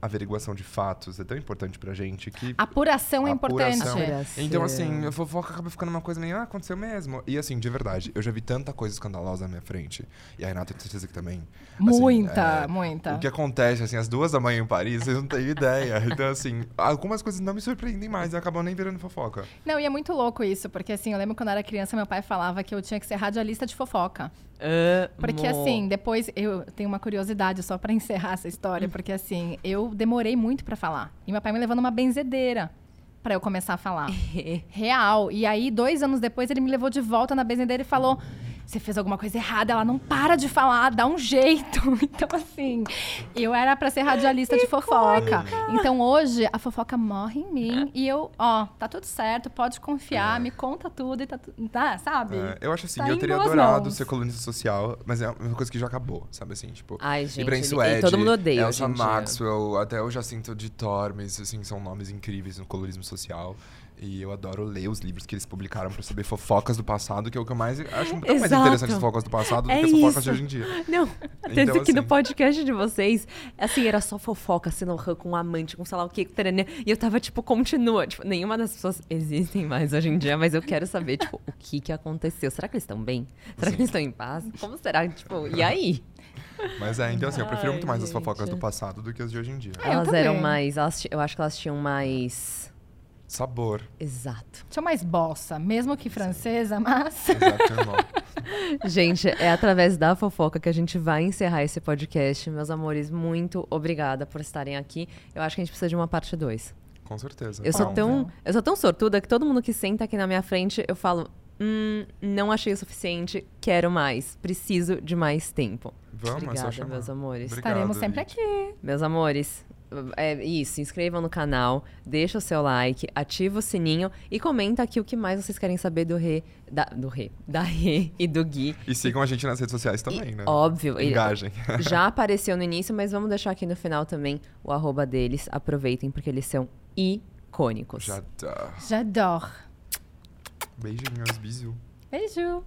averiguação de fatos é tão importante pra gente que. Apuração é importante. Apuração. Então, assim, a fofoca acaba ficando uma coisa meio, ah, aconteceu mesmo. E assim, de verdade, eu já vi tanta coisa escandalosa na minha frente. E a Renata, eu tenho certeza que também. Assim, Muita, é, muita. O que acontece, assim, às duas da manhã em Paris, vocês não têm ideia. Então, assim, algumas coisas não me surpreendem mais e acabam nem virando fofoca. Não, e é muito louco isso, porque assim, eu lembro quando eu era criança, meu pai falava que eu tinha que ser radialista de fofoca. Porque assim, depois eu tenho uma curiosidade só pra [LAUGHS] encerrar essa história, porque assim, eu demorei muito pra falar. E meu pai me levou numa benzedeira pra eu começar a falar. [LAUGHS] Real. E aí, dois anos depois, ele me levou de volta na benzedeira e falou: Você fez alguma coisa errada, ela não para de falar, dá um jeito. [LAUGHS] Então, assim, eu era pra ser radialista de fofoca. Então, hoje, a fofoca morre em mim e eu, ó, tá tudo certo, pode confiar, me conta tudo e tá tudo. Tá, sabe? É, eu acho assim, Tá eu teria adorado mãos. ser colunista social, mas é uma coisa que já acabou, sabe assim, tipo... Ai, gente. Ibrahim e- Suede, e todo mundo odeia Elsa. Maxwell, até o Jacinto de Tormes, assim, são nomes incríveis no colorismo social. E eu adoro ler os livros que eles publicaram pra saber fofocas do passado, que é o que eu mais acho tão mais interessante as fofocas do passado do É que as fofocas isso. de hoje em dia. Não, até Então, aqui no assim- podcast de vocês, assim, era só fofoca, sendo com um amante, com sei lá o que, e eu tava, tipo, continua. Tipo, nenhuma das pessoas existem mais hoje em dia, mas eu quero saber, tipo, o que que aconteceu. Será que eles estão bem? Será que Sim. eles estão em paz? Como será? Tipo, e aí? Mas é, então assim, eu prefiro Ai, muito mais as gente. fofocas do passado do que as de hoje em dia. Elas eram mais. elas eu acho que elas tinham mais. Sabor. Exato. Tinha mais bossa, mesmo que francesa, mas. [LAUGHS] Exato, irmão. Gente, é através da fofoca que a gente vai encerrar esse podcast. Meus amores, muito obrigada por estarem aqui. Eu acho que a gente precisa de uma parte 2. Com certeza. Eu sou tão, eu sou tão sortuda que todo mundo que senta aqui na minha frente, eu falo, hum, não achei o suficiente, quero mais, preciso de mais tempo. Vamos, é Obrigada, meus amores. Obrigado, Estaremos sempre aqui. Meus amores, é isso, se inscrevam no canal, deixa o seu like, ativa o sininho e comenta aqui o que mais vocês querem saber do Rê, da, do Rê, da [LAUGHS] Rê e do Gui. E sigam a gente nas redes sociais também, E, né? Óbvio. Engajem. [LAUGHS] Já apareceu no início, mas vamos deixar aqui no final também o arroba deles. Aproveitem, porque eles são icônicos. Já tá. J'adore. Beijinhos, bisu. Beijo.